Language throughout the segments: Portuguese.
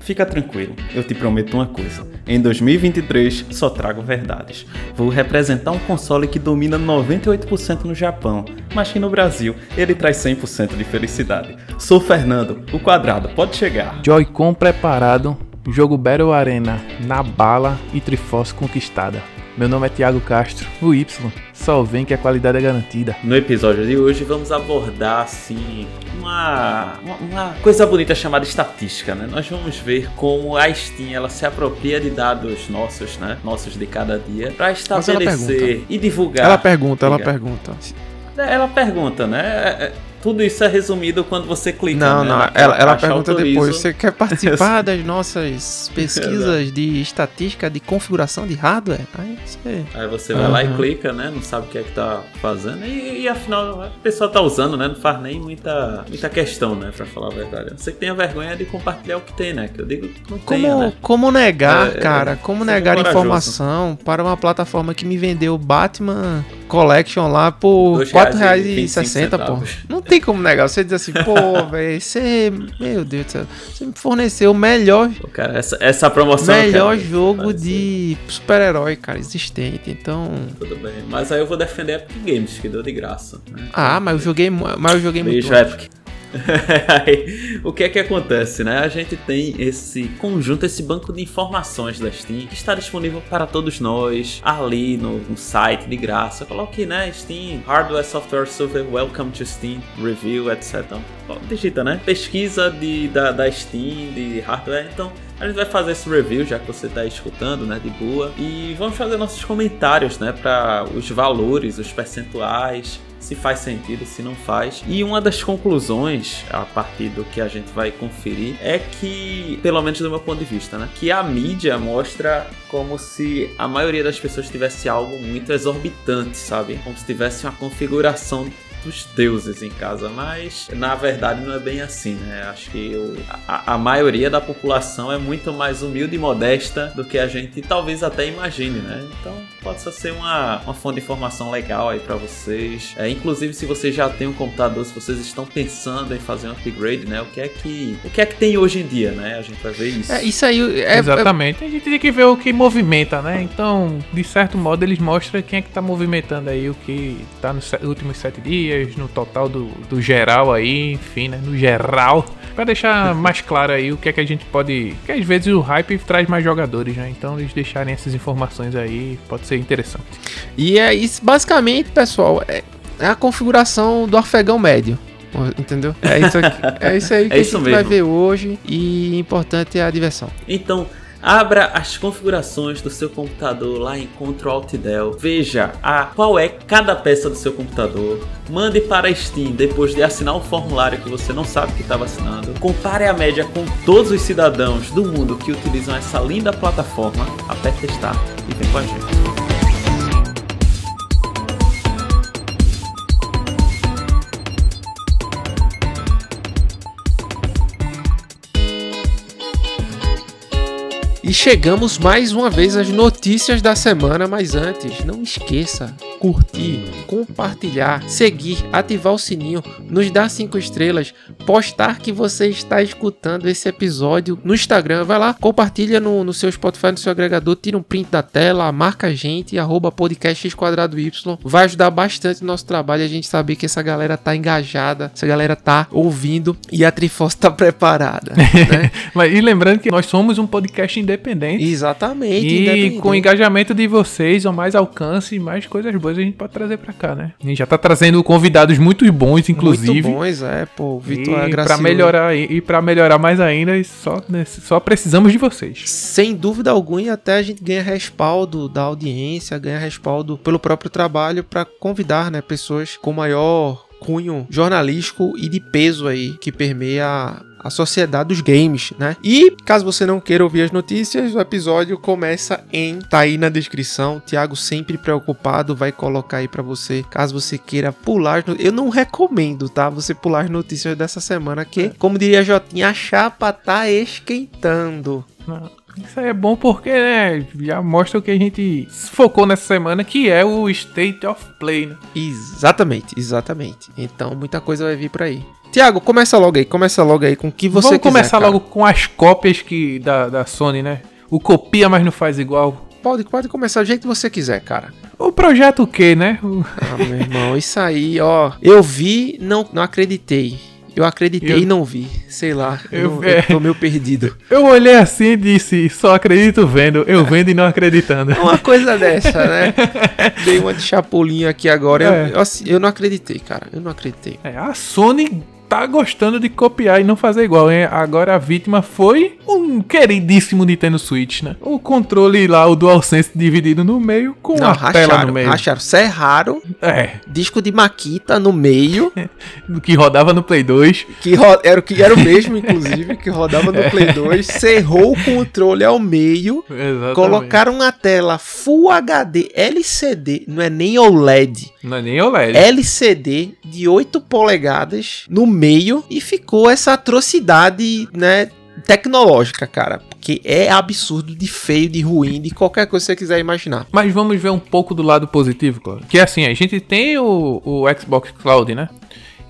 Fica tranquilo, eu te prometo uma coisa. Em 2023 só trago verdades. Vou representar um console que domina 98% no Japão, mas que no Brasil ele traz 100% de felicidade. Sou Fernando, o quadrado pode chegar. Joy-Con preparado, jogo Battle Arena na bala e Triforce conquistada. Meu nome é Thiago Castro, o Y. Só vem que a qualidade é garantida. No episódio de hoje vamos abordar assim uma, uma, uma coisa bonita chamada estatística, né? Nós vamos ver como a Steam ela se apropria de dados nossos, né? Nossos de cada dia, para estabelecer e divulgar. Ela pergunta, ela pergunta. Ela pergunta, né? Tudo isso é resumido quando você clica. Não, né, não. Ela, ela pergunta autorizo. depois: você quer participar das nossas pesquisas de estatística de configuração de hardware? Aí você. Aí você vai lá e clica, né? Não sabe o que é que tá fazendo. E, e afinal, a pessoa tá usando, né? Não faz nem muita, muita questão, né? Pra falar a verdade. Você que tem a vergonha de compartilhar o que tem, né? Que eu digo que não Como, tenha, né? como negar, É, é, cara? Como seja negar corajoso. informação para uma plataforma que me vendeu Batman Collection lá por Dois R$ reais e 4,60, pô? centavos. Não tem como negar. Você diz assim, pô, velho, você. Meu Deus do céu. Você me forneceu o melhor, Pô, Cara, essa, essa promoção. melhor quero jogo de super-herói, cara, existente. Então. Tudo bem. Mas aí eu vou defender a Epic Games, que deu de graça. Né? Ah, mas eu joguei, mas eu joguei muito. Beijo. Epic. O que é que acontece, né? A gente tem esse conjunto, esse banco de informações da Steam que está disponível para todos nós ali no, no site de graça. Coloque, né? Steam, Hardware, Software, Software, Welcome to Steam, Review, etc. Então, digita, né? Pesquisa de, da, da Steam, de hardware. Então, a gente vai fazer esse review, já que você está escutando, né? De boa. E vamos fazer nossos comentários, né? Para os valores, os percentuais se faz sentido, se não faz. E uma das conclusões, a partir do que a gente vai conferir, é que, pelo menos do meu ponto de vista, né, que a mídia mostra como se a maioria das pessoas tivesse algo muito exorbitante, sabe? Como se tivesse uma configuração dos deuses em casa, mas na verdade não é bem assim, né? Acho que o- a, a maioria da população é muito mais humilde e modesta do que a gente talvez até imagine, né? Então pode só ser uma, uma fonte de informação legal aí pra vocês. É, inclusive se vocês já têm um computador, se vocês estão pensando em fazer um upgrade, né? O que é que o que é que tem hoje em dia, né? A gente vai ver isso. É, isso aí é, Exatamente. A gente tem que ver o que movimenta, né? Então, de certo modo, eles mostram quem é que tá movimentando aí o que tá nos últimos sete dias, no total do, do geral aí, enfim, né? No geral. Pra deixar mais claro aí o que é que a gente pode. Que às vezes o hype traz mais jogadores, né? Então, eles deixarem essas informações aí pode ser interessante. E é isso, basicamente, pessoal, é, é a configuração do afegão médio. Entendeu? É isso, aqui, é isso aí que É a isso gente vai mesmo. ver hoje. E importante é a diversão. Então, abra as configurações do seu computador lá em Ctrl Alt. Veja a qual é cada peça do seu computador. Mande para a Steam depois de assinar o formulário que você não sabe que estava assinando. Compare a média com todos os cidadãos do mundo que utilizam essa linda plataforma. Aperte Start e vem com a gente. E chegamos mais uma vez às notícias da semana, mas antes, não esqueça curtir, compartilhar, seguir, ativar o sininho, nos dar cinco estrelas, postar que você está escutando esse episódio no Instagram, vai lá, compartilha no, no seu Spotify, no seu agregador, tira um print da tela, marca a gente, arroba podcast X quadrado Y, vai ajudar bastante o nosso trabalho, a gente saber que essa galera tá engajada, essa galera tá ouvindo e a Triforce tá preparada, né? E lembrando que nós somos um podcast independente. Exatamente. E independente. com o engajamento de vocês, ou mais alcance, mais coisas boas a gente pode trazer pra cá, né? A gente já tá trazendo convidados muito bons, inclusive. Muito bons, é, pô. Vitor é e gracioso. pra melhorar e, e para melhorar mais ainda, e só nesse- só precisamos de vocês. Sem dúvida alguma, e até a gente ganha respaldo da audiência, ganha respaldo pelo próprio trabalho para convidar, né, pessoas com maior cunho jornalístico e de peso aí que permeia a sociedade dos games, né? E caso você não queira ouvir as notícias, o episódio começa em tá aí na descrição. O Thiago sempre preocupado vai colocar aí para você, caso você queira pular, eu não recomendo, tá? Você pular as notícias dessa semana que, como diria Jotinha, a chapa tá esquentando. Isso aí é bom porque, né, já mostra o que a gente focou nessa semana, que é o State of Play, né? Exatamente, exatamente. Então, muita coisa vai vir por aí. Tiago, começa logo aí, começa logo aí com o que você Vamos quiser, começar cara. logo com as cópias que da, da Sony, né? O copia, mas não faz igual. Pode, pode começar do jeito que você quiser, cara. O projeto o quê, né? O- Ah, meu irmão, isso aí, ó. Eu vi, não, não acreditei. Eu acreditei Eu- e não vi. Sei lá, eu, Eu- é. eu tô meio perdido. Eu olhei assim e disse, só acredito vendo, eu vendo e não acreditando. Uma coisa dessa, né? Dei uma de chapulinha aqui agora. É. Eu, eu não acreditei, cara. Eu não acreditei. É, a Sony tá gostando de copiar e não fazer igual, hein? Agora a vítima foi um queridíssimo Nintendo Switch, né? O controle lá, o DualSense dividido no meio com Não, a tela no racharam, meio. racharam. Serraram, É, disco de Maquita no meio, que rodava no Play 2. que era o que era o mesmo, inclusive, que rodava É. no Play 2, cerrou o controle ao meio, Exatamente. colocaram na tela Full HD LCD, não é nem OLED, Não é nem OLED. LCD de 8 polegadas no meio e ficou essa atrocidade, né, tecnológica, cara, porque é absurdo de feio, de ruim, de qualquer coisa que você quiser imaginar. Mas vamos ver um pouco do lado positivo. Que é assim, a gente tem o, o Xbox Cloud, né?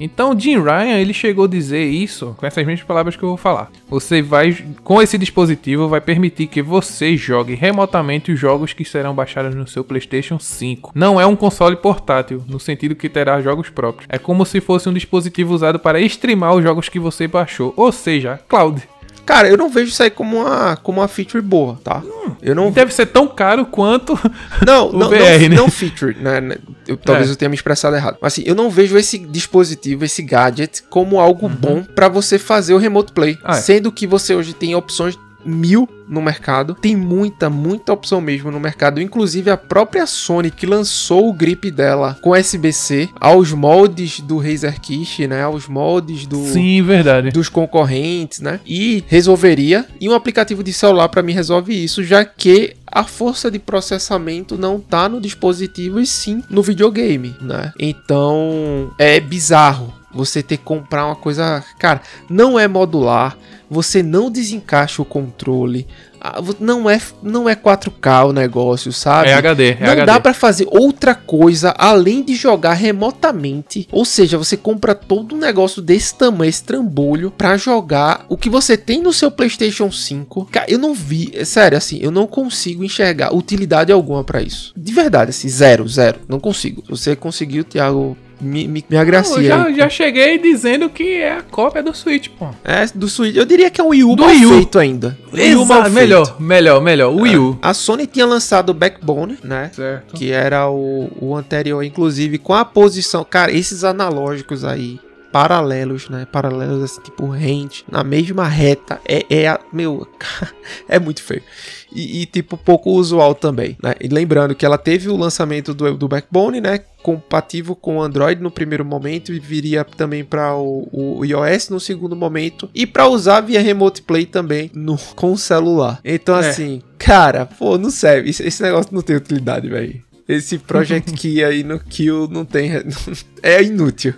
Então, Jim Ryan, ele chegou a dizer isso com essas mesmas palavras que eu vou falar. Você vai, com esse dispositivo, vai permitir que você jogue remotamente os jogos que serão baixados no seu PlayStation 5. Não é um console portátil, no sentido que terá jogos próprios. É como se fosse um dispositivo usado para streamar os jogos que você baixou, ou seja, cloud. Cara, eu não vejo isso aí como uma, como uma feature boa, tá? Eu não Deve ser tão caro quanto Não, O não, VR, não, né? não feature, né? né, Eu, talvez É. eu tenha me expressado errado. Mas assim, eu não vejo esse dispositivo, esse gadget, como algo bom pra você fazer o remote play. Uhum. Ah, é. Sendo que você hoje tem opções mil no mercado. Tem muita, muita opção mesmo no mercado. Inclusive a própria Sony que lançou o grip dela com SBC aos moldes do Razer Kish, né? Aos moldes do Sim, verdade. dos concorrentes, né? E resolveria. E um aplicativo de celular para mim resolve isso, já que a força de processamento não tá no dispositivo e sim no videogame, né? Então é bizarro você ter que comprar uma coisa, cara, não é modular, você não desencaixa o controle. ah, Não é, não é 4K o negócio, sabe? É HD, é Não HD. dá pra fazer outra coisa além de jogar remotamente. Ou seja, você compra todo um negócio desse tamanho, esse trambolho, pra jogar o que você tem no seu PlayStation 5. Cara, eu não vi, é sério, assim, eu não consigo enxergar utilidade alguma pra isso. De verdade, assim, zero, zero. Não consigo. Você conseguiu, Thiago, me, me, me agracia. Eu já, já cheguei dizendo que é a cópia do Switch, pô. É, do Switch. Eu diria que é um Wii U Do mal Wii U. feito ainda. Wii U mal feito. melhor, melhor, melhor. Wii U. A Sony tinha lançado o Backbone, né? Certo. que era o, o anterior, inclusive com a posição, cara, esses analógicos aí paralelos, né? Paralelos assim, tipo rente, na mesma reta, é, é a- meu, é muito feio. E, e, tipo pouco usual também, né? E lembrando que ela teve o lançamento do, do Backbone, né? Compatível com o Android no primeiro momento e viria também para o, o iOS no segundo momento e para usar via Remote Play também no, com o celular. Então É. assim, cara, pô, não serve. Esse, esse negócio não tem utilidade, velho. Esse Project Key aí no Kill não tem. É inútil.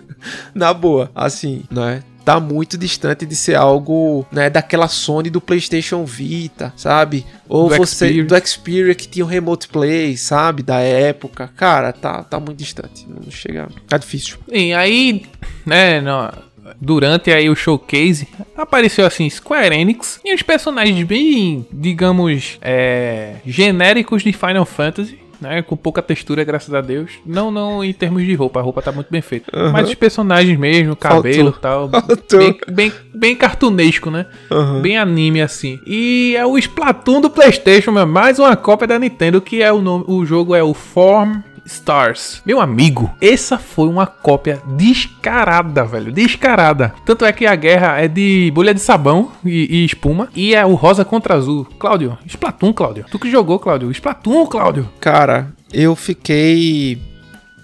Na boa. Assim, né? Tá muito distante de ser algo, né, daquela Sony do PlayStation Vita, sabe? Ou Do você Xperia. do Xperia que tinha o Remote Play, sabe? Da época. Cara, tá, tá muito distante. Não chega. Tá difícil. Sim, aí, né, no- durante aí o showcase, apareceu assim Square Enix e uns personagens bem, digamos, é, genéricos de Final Fantasy. Né, com pouca textura, graças a Deus. Não, não em termos de roupa, a roupa tá muito bem feita. Aham. Mas os personagens mesmo, cabelo e tal. Faltou. Bem, bem, bem cartunesco, né? Aham. Bem anime assim. E é o Splatoon do PlayStation, meu, mais uma cópia da Nintendo que é o nome, o jogo é o Form Stars. Meu amigo, essa foi uma cópia descarada, velho, descarada. Tanto é que a guerra é de bolha de sabão e, e espuma e é o rosa contra azul. Cláudio, Splatoon, Cláudio. Tu que jogou, Cláudio? Splatoon, Cláudio. Cara, eu fiquei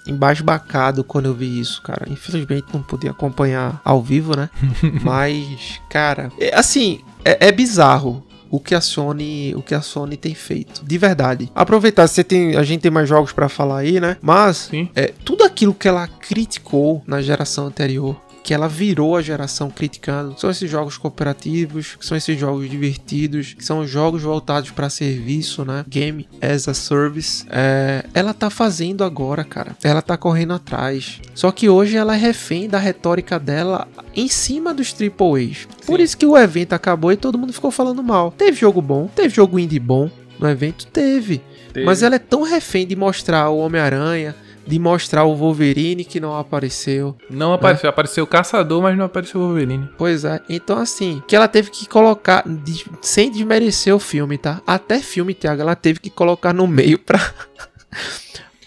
embasbacado quando eu vi isso, cara. Infelizmente não podia acompanhar ao vivo, né? Mas, cara, é, assim, é, é bizarro o que a Sony, o que a Sony tem feito, de verdade. Aproveitar, você tem, a gente tem mais jogos para falar aí, né? Mas é, tudo aquilo que ela criticou na geração anterior, que ela virou a geração criticando, são esses jogos cooperativos, que são esses jogos divertidos, que são jogos voltados para serviço, né? Game as a service. É, ela tá fazendo agora, cara. Ela tá correndo atrás. Só que hoje ela é refém da retórica dela em cima dos AAAs. Por Sim. isso que o evento acabou e todo mundo ficou falando mal. Teve jogo bom, teve jogo indie bom no evento, teve. Mas ela é tão refém de mostrar o Homem-Aranha, de mostrar o Wolverine que não apareceu. Não apareceu. Apareceu o Caçador, mas não apareceu o Wolverine. Pois é, então assim, que ela teve que colocar, de- sem desmerecer o filme, tá? Até filme, Thiago, ela teve que colocar no meio pra,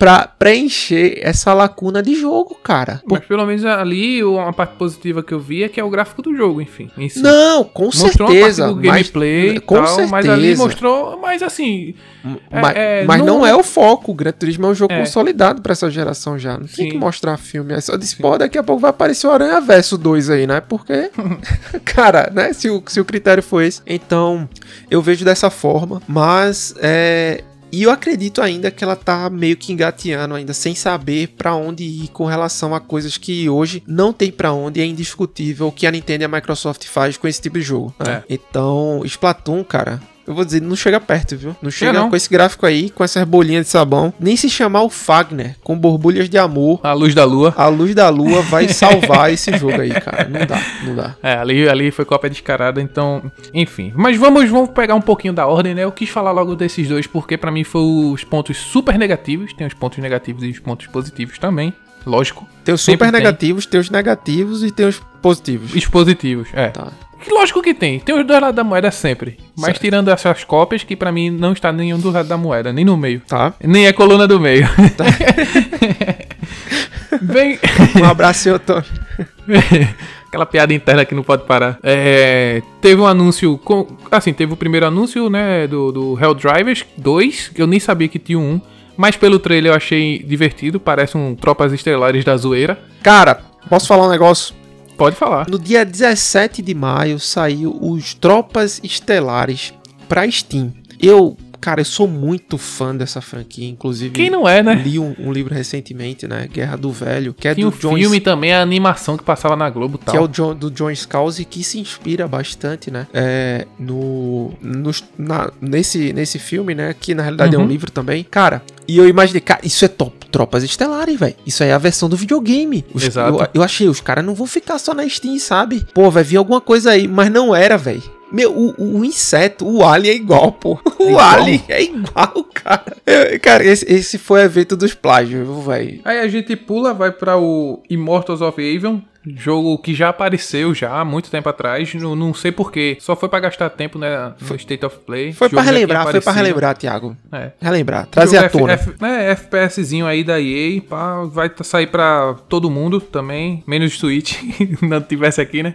pra preencher essa lacuna de jogo, cara. Mas pelo menos ali, uma parte positiva que eu vi é que é o gráfico do jogo, enfim. si. Não, com mostrou certeza. mas- gameplay com tal, certeza. mas ali mostrou, mas assim, mas é, mas não... não- é o foco. O Gran Turismo é um jogo É. consolidado pra essa geração já. Não tem Sim. que mostrar filme. É só disse, pô, daqui a pouco vai aparecer o Aranha Verso 2 aí, né? Porque, cara, né? Se o, se o critério for esse. Então, eu vejo dessa forma. Mas, é. E eu acredito ainda que ela tá meio que engateando ainda, sem saber pra onde ir com relação a coisas que hoje não tem pra onde, é indiscutível o que a Nintendo e a Microsoft faz com esse tipo de jogo. né? É. Então, Splatoon, cara, eu vou dizer, não chega perto, viu? Não chega não. com esse gráfico aí, com essas bolinhas de sabão. Nem se chamar o Fagner, com borbulhas de amor, a luz da lua. a luz da lua vai salvar esse jogo aí, cara. Não dá, não dá. É, ali, ali foi cópia descarada, então, enfim. Mas vamos, vamos pegar um pouquinho da ordem, né? Eu quis falar logo desses dois porque pra mim foi os pontos super negativos, tem os pontos negativos e os pontos positivos também, lógico. Tem os super tem. negativos, tem os negativos e tem os positivos. Os positivos, é. Tá. Que lógico que tem, tem os dois lados da moeda sempre. Mas Certo. tirando essas cópias, que pra mim não está nenhum do lado da moeda, nem no meio. Tá. Nem é coluna do meio. Bem. Um abraço, seu Tony. Aquela piada interna que não pode parar. É, teve um anúncio. Com, assim, teve o primeiro anúncio, né? Do, do Helldrivers 2, que eu nem sabia que tinha um. Mas pelo trailer eu achei divertido. Parece um Tropas Estelares da Zoeira. Cara, posso falar um negócio? Pode falar. No dia 17 de maio saiu os Tropas Estelares pra Steam. Eu, cara, eu sou muito fã dessa franquia, inclusive. Quem não é, né? Li um, um livro recentemente, né? Guerra do Velho, que é Tinha do o John filme também, a animação que passava na Globo e tal. que é o John, do John Scalzi, que se inspira bastante, né? É, no, nos- na- nesse, nesse filme, né? Que na realidade é um Uhum. livro também. Cara, e eu imaginei, cara, isso é top. Tropas Estelares, velho. Isso aí é a versão do videogame. Os- Exato. Eu, eu achei, os caras não vão ficar só na Steam, sabe? Pô, vai vir alguma coisa aí, mas não era, velho. Meu, o, o inseto, o alien é igual, pô. O igual? alien é igual, cara. Eu- cara, esse, esse foi o evento dos plágios, velho. Aí a gente pula, vai para o Immortals of Avion, jogo que já apareceu já há muito tempo atrás, não, não sei porquê, só foi pra gastar tempo né, no State of Play. Foi tinha relembrar, foi pra aparecido. relembrar, Thiago. É. Relembrar, trazer à tona. F, F, né, FPSzinho aí da EA, pá, vai sair pra todo mundo também, menos Switch, não tivesse aqui, né?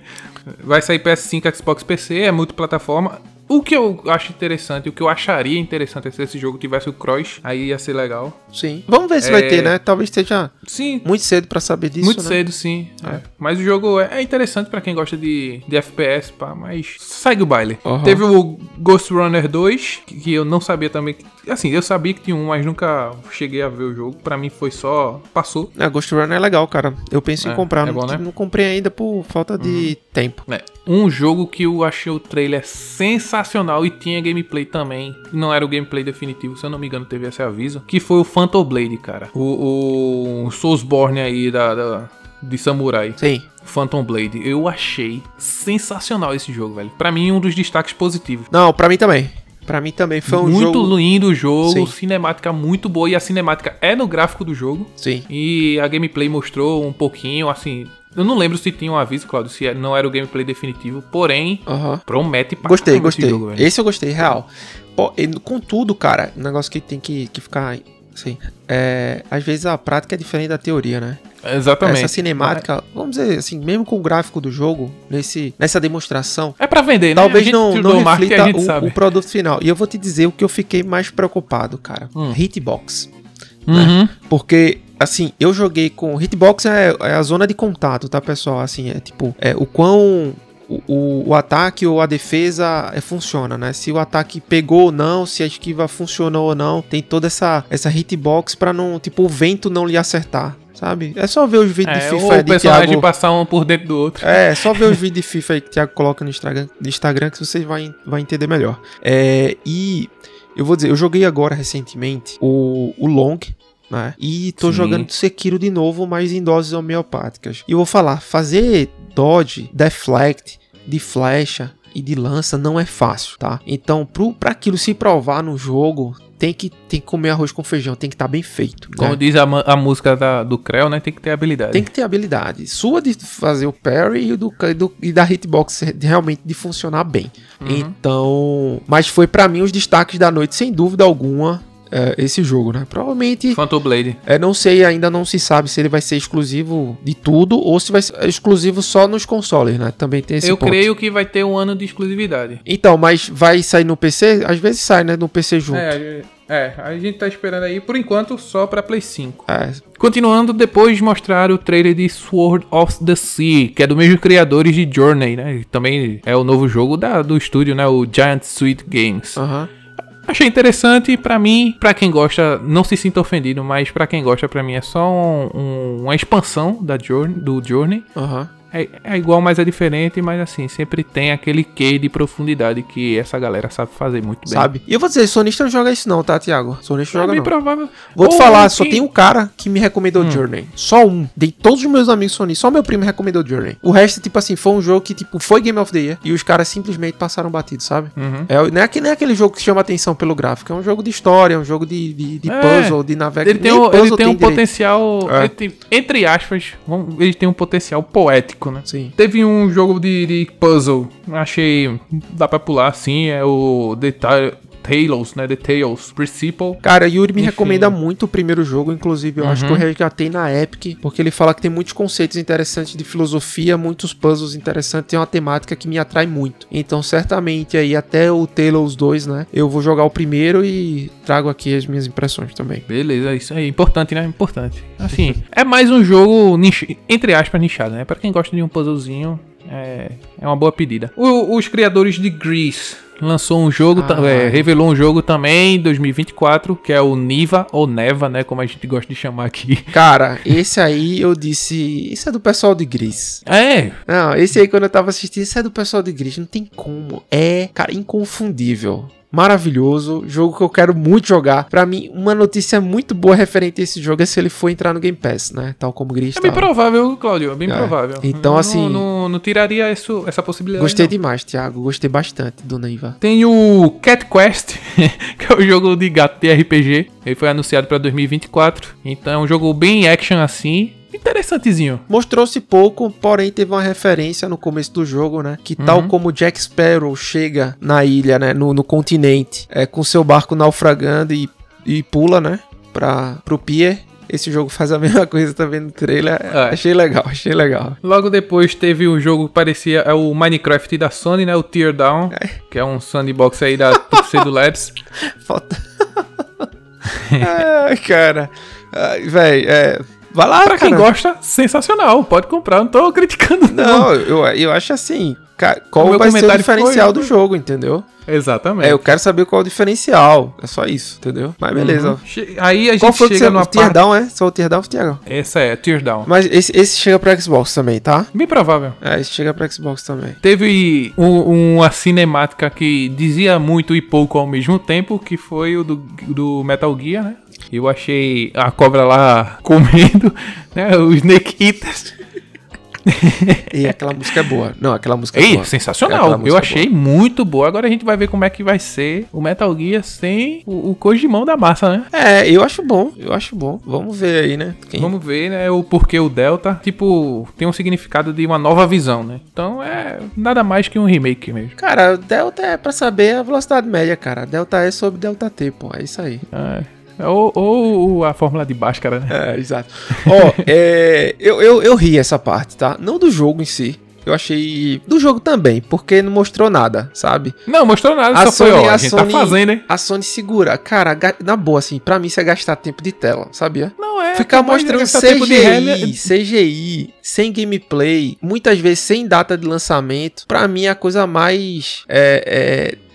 Vai sair PS5, Xbox PC, é multiplataforma. O que eu acho interessante, o que eu acharia interessante é se esse jogo tivesse o cross, aí ia ser legal. Sim. Vamos ver se É. vai ter, né? Talvez esteja Sim, muito cedo pra saber disso, Muito né? cedo, sim. É. Mas o jogo é, é interessante pra quem gosta de, de FPS, pá, mas segue o baile. Aham. Teve o Ghost Runner 2, que, eu não sabia também. que- assim, eu sabia que tinha um, mas nunca cheguei a ver o jogo. Pra mim foi só. Passou. É, Ghost Runner é legal, cara. Eu penso em É, comprar. é não, bom, né? não comprei ainda por falta de tempo. É. Um jogo que eu achei o trailer sensacional e tinha gameplay também. Não era o gameplay definitivo, se eu não me engano, teve esse aviso. Que foi o Phantom Blade, cara. O, o Soulsborne aí da, da- de Samurai. Sim. Phantom Blade. Eu achei sensacional esse jogo, velho. Pra mim, um dos destaques positivos. Não, pra mim também. Pra mim também. Foi um muito jogo... lindo o jogo, Sim. cinemática muito boa. E a cinemática é no gráfico do jogo. Sim. E a gameplay mostrou um pouquinho, assim. Eu não lembro se tinha um aviso, Claudio, se não era o gameplay definitivo. Porém, Aham. promete pra Gostei, gostei. jogo, velho. Esse eu gostei, real. Pô, e contudo, cara, um negócio que tem que, que ficar... Assim, é, às vezes a prática é diferente da teoria, né? Exatamente. Essa cinemática, vamos dizer assim, mesmo com o gráfico do jogo, nesse, nessa demonstração, É pra vender, né? Talvez gente não, não reflita o, o produto final. E eu vou te dizer o que eu fiquei mais preocupado, cara. Hum. Hitbox. Uhum. Porque assim, eu joguei com. Hitbox é, é a zona de contato, tá, pessoal? Assim, é tipo, é o quão o, o, o, ataque ou a defesa é, funciona, né? Se o ataque pegou ou não, se a esquiva funcionou ou não, tem toda essa, essa hitbox pra não, tipo, o vento não lhe acertar. Sabe? É só ver os vídeos É, de FIFA ou o de personagem Thiago. passar um por dentro do outro. É, só ver os vídeos de FIFA aí que o Thiago coloca no Instagram, no Instagram que você vai, vai entender melhor. É, e eu vou dizer, eu joguei agora recentemente o, o Long, né? E tô Sim. jogando Sekiro de novo, mas em doses homeopáticas. E eu vou falar, fazer dodge, deflect, de flecha e de lança não é fácil, tá? Então, pro, pra aquilo se provar no jogo, tem que, tem que comer arroz com feijão, tem que estar bem feito. Como né? diz a, a música da- do Creu, né? Tem que ter habilidade. Tem que ter habilidade. Sua de fazer o parry e, do, do- e da hitbox realmente de funcionar bem. Então. Mas foi pra mim os destaques da noite, sem dúvida alguma, é, esse jogo, né? Provavelmente. Phantom Blade. É, não sei, ainda não se sabe se ele vai ser exclusivo de tudo ou se vai ser exclusivo só nos consoles, né? Também tem esse Eu ponto. creio que vai ter um ano de exclusividade. Então, mas vai sair no PC? Às vezes sai, né? No PC junto. É, é, a gente tá esperando aí, por enquanto, só pra Play 5. É, Continuando, depois mostrar o trailer de Sword of the Sea, que é do mesmo criadores de Journey, né? Também é o novo jogo da, do estúdio, né? O Giant Sweet Games. aham. Achei interessante, pra mim, pra quem gosta, não se sinta ofendido, mas pra quem gosta, pra mim é só um- um- uma expansão da Journey, do Journey. Aham. É, é igual, mas é diferente, mas assim, sempre tem aquele quê de profundidade que essa galera sabe fazer muito bem. Sabe? E eu vou dizer, sonista não joga isso não, tá, Thiago? Sonista É joga bem não. provável. Vou te Ou falar, que- só tem um cara que me recomendou Hum. Journey. Só um. De todos os meus amigos Sony, só meu primo recomendou Journey. O resto, tipo assim, foi um jogo que, tipo, foi Game of the Year e os caras simplesmente passaram batido, sabe? Uhum. É, não, é, que- não é aquele jogo que chama atenção pelo gráfico, é um jogo de história, é um jogo de, de, de É. puzzle, de navegação. Ele tem, ele tem um potencial, É. ele tem- entre aspas, vamos- ele tem um potencial poético, né? Sim. Teve um jogo de, de puzzle, achei, dá pra pular assim, é o The Ta- Tales, né? The Tales Principle. Cara, Yuri me Enfim. recomenda muito o primeiro jogo, inclusive eu acho que eu Uhum. resgatei na Epic, porque ele fala que tem muitos conceitos interessantes de filosofia, muitos puzzles interessantes, tem uma temática que me atrai muito. Então, certamente aí até o Talos 2, né, eu vou jogar o primeiro e trago aqui as minhas impressões também. Beleza, isso aí, importante, né? Importante. Assim, é mais um jogo, niche- entre aspas, nichado, né? Pra quem gosta de um puzzlezinho, é, é uma boa pedida. O- os criadores de Grease lançou um jogo, Ah. é, revelou um jogo também em 2024, que é o Niva, ou Neva, né? Como a gente gosta de chamar aqui. Cara, esse aí eu disse, isso é do pessoal de Gris. É, Não, esse aí quando eu tava assistindo, isso é do pessoal de Gris, não tem como. É, cara, inconfundível. Maravilhoso, jogo que eu quero muito jogar. Pra mim, uma notícia muito boa referente a esse jogo é se ele for entrar no Game Pass, né? Tal como Gris. é bem tal. provável, Claudio, é bem É. provável. Então, Não- assim- Não, não tiraria isso, essa possibilidade. Gostei não. demais, Thiago. Gostei bastante do Neiva. Tem o Cat Quest, que é o jogo de gato de RPG. Ele foi anunciado pra 2024. Então é um jogo bem action assim. Interessantezinho. Mostrou-se pouco, porém teve uma referência no começo do jogo, né? Que tal Uhum. como Jack Sparrow chega na ilha, né? No, no continente, é, com seu barco naufragando e, e pula, né? Pra, pro pier. Esse jogo faz a mesma coisa também no trailer. É. Achei legal, achei legal. Logo depois teve um jogo que parecia é o Minecraft da Sony, né? O Teardown, que é um sandbox aí da Tuxedo Labs. Falta. Ai, cara. Véi, é. Vai lá, Pra quem cara. gosta, sensacional. Pode comprar, não tô criticando não. Não, eu, eu acho assim. O Qual meu vai ser o diferencial foi- do jogo, entendeu? Exatamente. É, eu quero saber qual é o diferencial. É só isso, entendeu? Mas beleza. Uhum. Aí a gente Qual foi que chega você. numa O Tear parte... Down, é? Só o Tear Down, Thiago? Essa é, Teardown. Mas esse, esse chega pra Xbox também, tá? Bem provável. É, esse chega pra Xbox também. Teve um- uma cinemática que dizia muito e pouco ao mesmo tempo, que foi o do, do Metal Gear, né? Eu achei a cobra lá comendo, né? O Snake Eaters. E aquela música é boa. Não, aquela música é Ei, boa. sensacional. Eu é achei muito boa. Agora a gente vai ver como é que vai ser o Metal Gear sem o, o Kojimão da massa, né? É, eu acho bom. Eu acho bom. Vamos ver aí, né? Quem- Vamos ver, né, o porquê o Delta, tipo, tem um significado de uma nova visão, né? Então é nada mais que um remake mesmo. Cara, Delta é pra saber a velocidade média, cara. Delta E sobre Delta T, pô. É isso aí. É, ou, ou a fórmula de Bhaskara, né? É, exato. Ó, é, eu, eu, eu ri essa parte, tá? Não do jogo em si. Eu achei. Do jogo também, porque não mostrou nada, sabe? Não, mostrou nada, A só Sony- foi, ó, a a gente Sony- tá fazendo, hein? A Sony segura. Cara, na boa, assim, pra mim isso é gastar tempo de tela, sabia? Não é. Ficar mostrando CGI, CGI, sem gameplay, muitas vezes sem data de lançamento, pra mim é a coisa mais. É, é,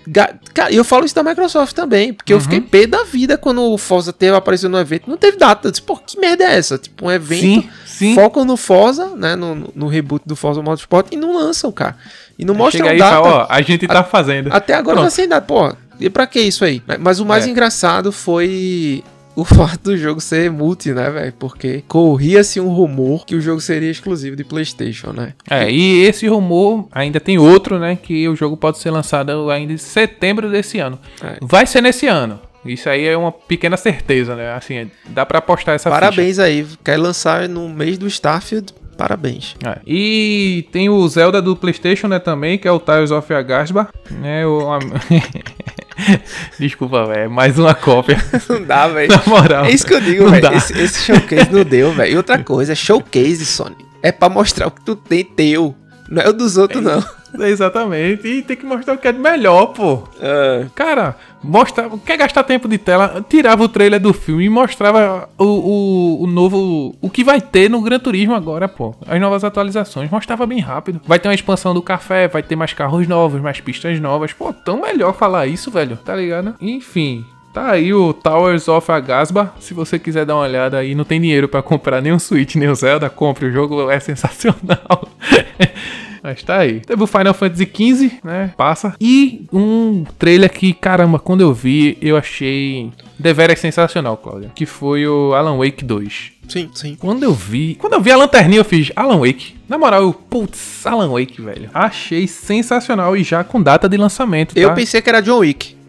Cara, eu falo isso da Microsoft também, porque eu Uhum. fiquei pé da vida quando o Forza teve, apareceu no evento, não teve data. Eu disse, pô, que merda é essa? Tipo, um evento, Sim, sim. focam no Forza, né, no, no- reboot do Forza Motorsport e não lançam, cara. E não mostram Chega aí data. fala, ó, a gente tá fazendo. Até agora Pronto. tá sem data, pô. E pra que isso aí? Mas o mais É. engraçado foi o fato do jogo ser multi, né, velho? Porque corria-se um rumor que o jogo seria exclusivo de PlayStation, né? É, e esse rumor ainda tem outro, né? Que o jogo pode ser lançado ainda em setembro desse ano. É. Vai ser nesse ano. Isso aí é uma pequena certeza, né? Assim, dá pra apostar essa ficha. Parabéns aí. Quer lançar no mês do Starfield? Parabéns. É. E tem o Zelda do PlayStation, né, também, que é o Tales of Agasba, né, o... Desculpa, velho, é mais uma cópia, Não dá, velho. na moral. É isso que eu digo, velho. Esse, esse showcase não deu, velho. E outra coisa, showcase, Sony. É pra mostrar o que tu tem teu. Não é o dos outros, não. Exatamente, e tem que mostrar o que é de melhor, pô. É. Cara, mostra, quer gastar tempo de tela, tirava o trailer do filme e mostrava o, o, o novo, o que vai ter no Gran Turismo agora, pô. As novas atualizações, mostrava bem rápido. Vai ter uma expansão do café, vai ter mais carros novos, mais pistas novas. Pô, tão melhor falar isso, velho, tá ligado? Enfim... Tá aí o Towers of Agasba. Se você quiser dar uma olhada aí, não tem dinheiro pra comprar nem o Switch nem o Zelda, compre. O jogo é sensacional. Mas tá aí. Teve o Final Fantasy XV, né? Passa. E um trailer que, caramba, quando eu vi, eu achei deveras sensacional, Cláudia. Que foi o Alan Wake 2. Sim, sim. Quando eu vi. Quando eu vi a lanterninha, eu fiz Alan Wake. Na moral, eu, putz, Alan Wake, velho. Achei sensacional e já com data de lançamento. Eu tá? pensei que era John Wick.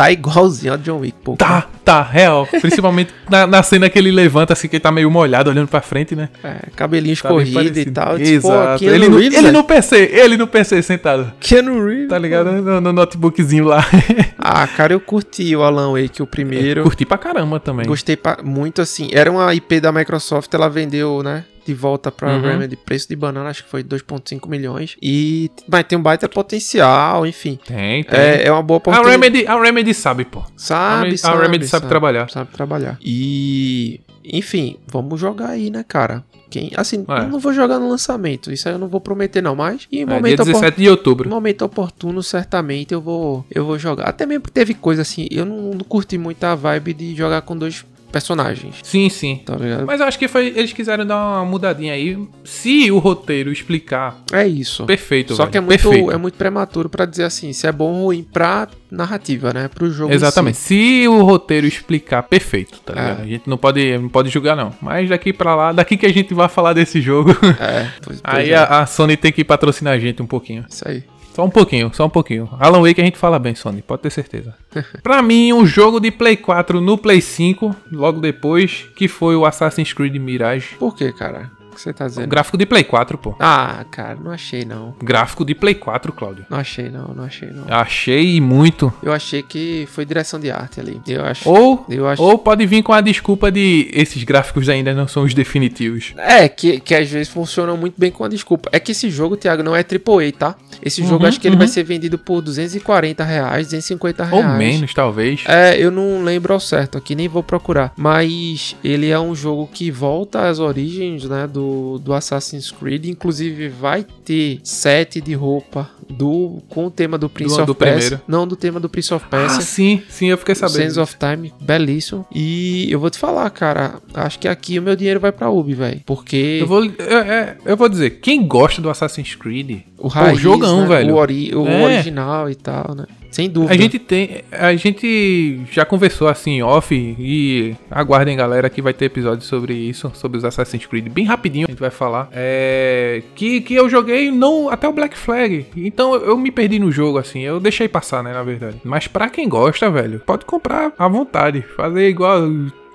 Tá igualzinho ao John Wick, pô. Tá, tá, real. Principalmente na, na cena que ele levanta, assim, que ele tá meio molhado, olhando pra frente, né? É, cabelinho Tá escorrido e parecido. tal. Eu disse, pô, Exato. Ele, no, Reeves, ele no PC, ele no PC sentado. Keanu Reeves. Tá ligado? No, no notebookzinho lá. Ah, cara, eu curti o Alan Wake, o primeiro. Curti pra caramba também. Gostei pa- muito, assim. Era uma IP da Microsoft, ela vendeu, né? De volta pra Uhum. Remedy. Preço de banana, acho que foi 2,5 milhões. E. Mas tem um baita potencial, enfim. Tem, tem. É, é uma boa a, oportunidade. Remedy, a Remedy sabe, pô. Sabe, a sabe. Remedy sabe trabalhar. Sabe trabalhar. E. Enfim, vamos jogar aí, né, cara? Quem, assim, É. eu não vou jogar no lançamento. Isso aí eu não vou prometer, não. Mas em É, dia momento, opor- 17 de outubro. momento oportuno, certamente eu vou, eu vou jogar. Até mesmo teve coisa assim. Eu não, não curti muito a vibe de jogar com dois personagens. Sim, sim. Tá ligado? Mas eu acho que foi, eles quiseram dar uma mudadinha aí. Se o roteiro explicar, É isso. perfeito, Só velho, que é muito, perfeito. é muito prematuro pra dizer assim, se é bom ou ruim pra narrativa, né? Pro jogo. Exatamente. si. Se o roteiro explicar, perfeito, tá É. ligado? A gente não pode, não pode julgar, não. Mas daqui pra lá, daqui que a gente vai falar desse jogo, É, pois, pois aí é. a, a Sony tem que patrocinar a gente um pouquinho. Isso aí. Só um pouquinho, só um pouquinho. Alan Wake a gente fala bem, Sony, pode ter certeza. pra mim, um jogo de Play 4 no Play 5, logo depois, que foi o Assassin's Creed Mirage. Por que, cara? O que você tá O dizendo? gráfico de Play 4, pô. Ah, cara, não achei não. Gráfico de Play 4, Cláudio. Não achei não, não achei não. Achei muito. Eu achei que foi direção de arte ali. Eu acho. Ou, Eu acho. ou pode vir com a desculpa de esses gráficos ainda não são os definitivos. É, que, que às vezes funcionam muito bem com a desculpa. É que esse jogo, Thiago, não é AAA, tá? Esse jogo Uhum, acho que ele uhum. vai ser vendido por 240 reais, 250 reais. Ou menos, talvez. É, eu não lembro ao certo aqui, nem vou procurar. Mas ele é um jogo que volta às origens, né, do, do Assassin's Creed. Inclusive vai ter set de roupa do com o tema do Prince Do- of do Persia. primeiro. Não, do tema do Prince of Persia. Ah, sim, sim, eu fiquei sabendo. Sands of Time, belíssimo. E eu vou te falar, cara, acho que aqui o meu dinheiro vai pra Ubi, velho. Porque Eu vou, é, é, eu vou dizer, quem gosta do Assassin's Creed, o raiz, jogão, né, velho. O, ori- o É. original e tal, né? Sem dúvida. a gente tem, a gente já conversou assim off e aguardem galera que vai ter episódio sobre isso, sobre os Assassin's Creed, bem rapidinho a gente vai falar. É, que que eu joguei não até o Black Flag. Então eu, eu me perdi no jogo assim, eu deixei passar, né, na verdade. Mas pra quem gosta, velho, pode comprar à vontade, fazer igual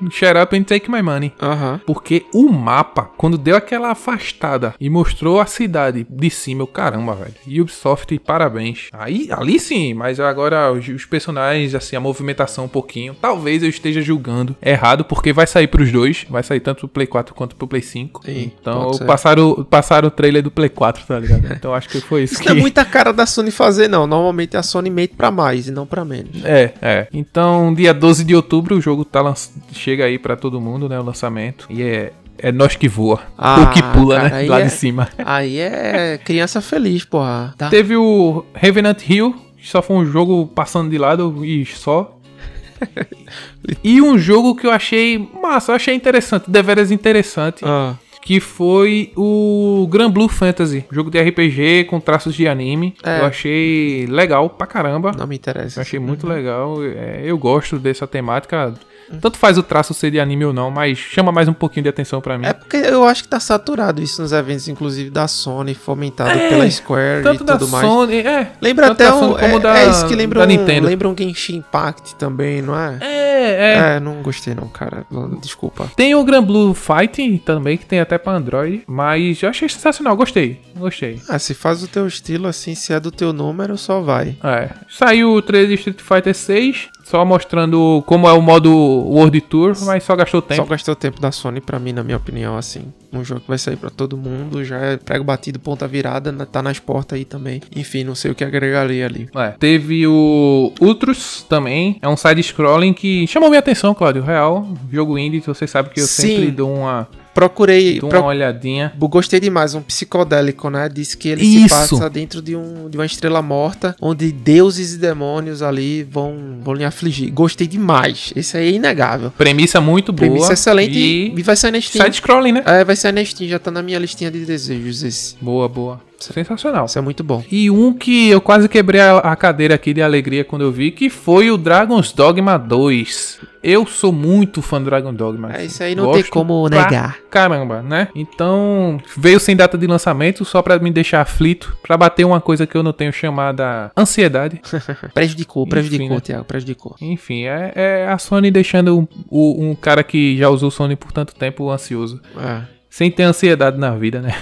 Shut up and take my money. Aham. Porque o mapa, quando deu aquela afastada e mostrou a cidade de cima, eu, caramba, velho. Ubisoft, parabéns. Aí, ali sim, mas agora os, os personagens, assim, a movimentação um pouquinho. Talvez eu esteja julgando errado, porque vai sair pros dois. Vai sair tanto pro Play 4 quanto pro Play 5. Sim, então, passaram, passaram o trailer do Play 4, tá ligado? Então acho que foi isso, Isso que. não é muita cara da Sony fazer, não. Normalmente a Sony mente pra mais e não pra menos. É, é. Então, dia 12 de outubro, o jogo tá lan- chega aí pra todo mundo, né? O lançamento. E é, é nós que voa. Ah, o que pula, cara, né? Lá é- de cima. Aí é criança feliz, porra. Tá? Teve o Revenant Hill, que só foi um jogo passando de lado e só. e um jogo que eu achei massa, eu achei interessante, deveras interessante. Ah, Que foi o Grand Blue Fantasy, jogo de RPG com traços de anime. É. Eu achei legal pra caramba. não me interessa. Eu achei muito legal. é, eu gosto dessa temática. Tanto faz o traço ser de anime ou não, mas chama mais um pouquinho de atenção pra mim. É porque eu acho que tá saturado isso nos eventos, inclusive da Sony, fomentado pela Square Tanto e da tudo mais. Sony, é. Lembra até da como é, da- é isso que lembra da um, Nintendo. lembra um Genshin Impact também, não é? É, é. É, não gostei não, cara. Desculpa. Tem o Grand Blue Fighting também, que tem até pra Android. Mas eu achei sensacional, gostei. Gostei. Ah, se faz o teu estilo assim, se é do teu número, só vai. É. Saiu o trailer de Street Fighter 6, só mostrando como é o modo World Tour, mas só gastou tempo. Só gastou tempo da Sony pra mim, na minha opinião, assim. Um jogo que vai sair pra todo mundo, já é prego batido, ponta virada, na- tá nas portas aí também. Enfim, não sei o que agregaria ali. É. Teve o Ultros também. É um side-scrolling que chamou minha atenção, Claudio. Real. Jogo indie, você sabe que eu Sim. sempre dou uma, Procurei. dou pro- uma olhadinha. Gostei demais, um psicodélico, né? Diz que ele Isso. se passa dentro de, um, de uma estrela morta, onde deuses e demônios ali vão, vão lhe afligir. Gostei demais. Esse aí é inegável. Premissa muito boa. Premissa excelente e, E vai sair na Steam. side-scrolling, né? É, vai sair na Steam, já tá na minha listinha de desejos esse. Boa, boa. Sensacional. Isso é muito bom. E um que eu quase quebrei a, cadeira aqui de alegria quando eu vi, que foi o Dragon's Dogma 2. Eu sou muito fã do Dragon Dogma. É, isso aí não tem Gosto como pra negar. Caramba, né? Então, veio sem data de lançamento, só pra me deixar aflito, pra bater uma coisa que eu não tenho chamada ansiedade. Prejudicou, prejudicou, né? Thiago, prejudicou. Enfim, é, é a Sony deixando um, um- um cara que já usou Sony por tanto tempo ansioso. É. Sem ter ansiedade na vida, né?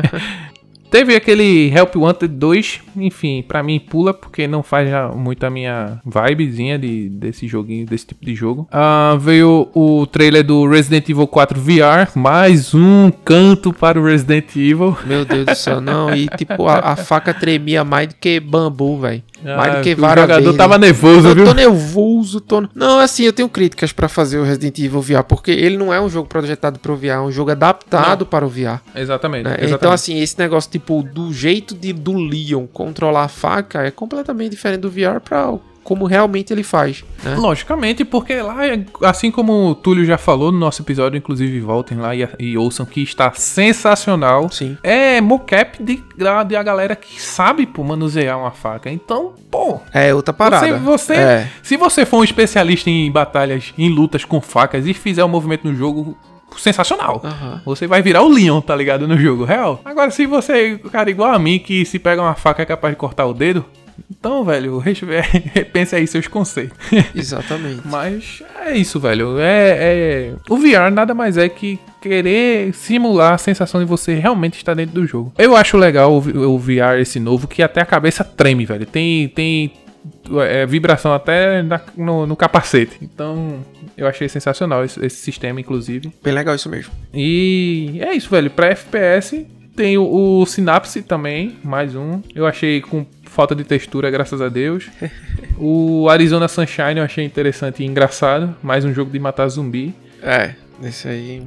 Teve aquele Help Wanted 2, enfim, pra mim pula, porque não faz muito a minha vibezinha de, desse joguinho, desse tipo de jogo. Ah, veio o trailer do Resident Evil 4 VR, mais um canto para o Resident Evil. Meu Deus do céu, não. E tipo, a, a faca tremia mais do que bambu, velho. Mais do Ah, que o jogador tava nervoso, Eu viu? tô nervoso, tô... Não, assim, eu tenho críticas pra fazer o Resident Evil VR, porque ele não é um jogo projetado pro VR, é um jogo adaptado para o VR. Exatamente, né? exatamente. Então, assim, esse negócio, tipo, do jeito de, do Leon controlar a faca é completamente diferente do VR pra como realmente ele faz, né? Logicamente, porque lá, assim como o Túlio já falou no nosso episódio, inclusive voltem lá e, e ouçam que está sensacional. Sim. É mocap de, de a galera que sabe pô, manusear uma faca. Então, pô, É outra parada. você, você É. se você for um especialista em batalhas, em lutas com facas e fizer um movimento no jogo sensacional. Aham. Você vai virar o Leon, tá ligado? No jogo real. Agora, se você, cara, igual a mim, que se pega uma faca é capaz de cortar o dedo, então, velho, repense aí seus conceitos. Exatamente. Mas é isso, velho. É, é- O VR nada mais é que querer simular a sensação de você realmente estar dentro do jogo. Eu acho legal o, VR esse novo, que até a cabeça treme, velho. Tem. tem é, vibração até na- no, no capacete. Então, eu achei sensacional esse, esse sistema, inclusive. Bem legal isso mesmo. E é isso, velho. Pra FPS, tem o, o Synapse também, mais um. Eu achei com falta de textura, graças a Deus. o Arizona Sunshine eu achei interessante e engraçado. Mais um jogo de matar zumbi. É, esse aí.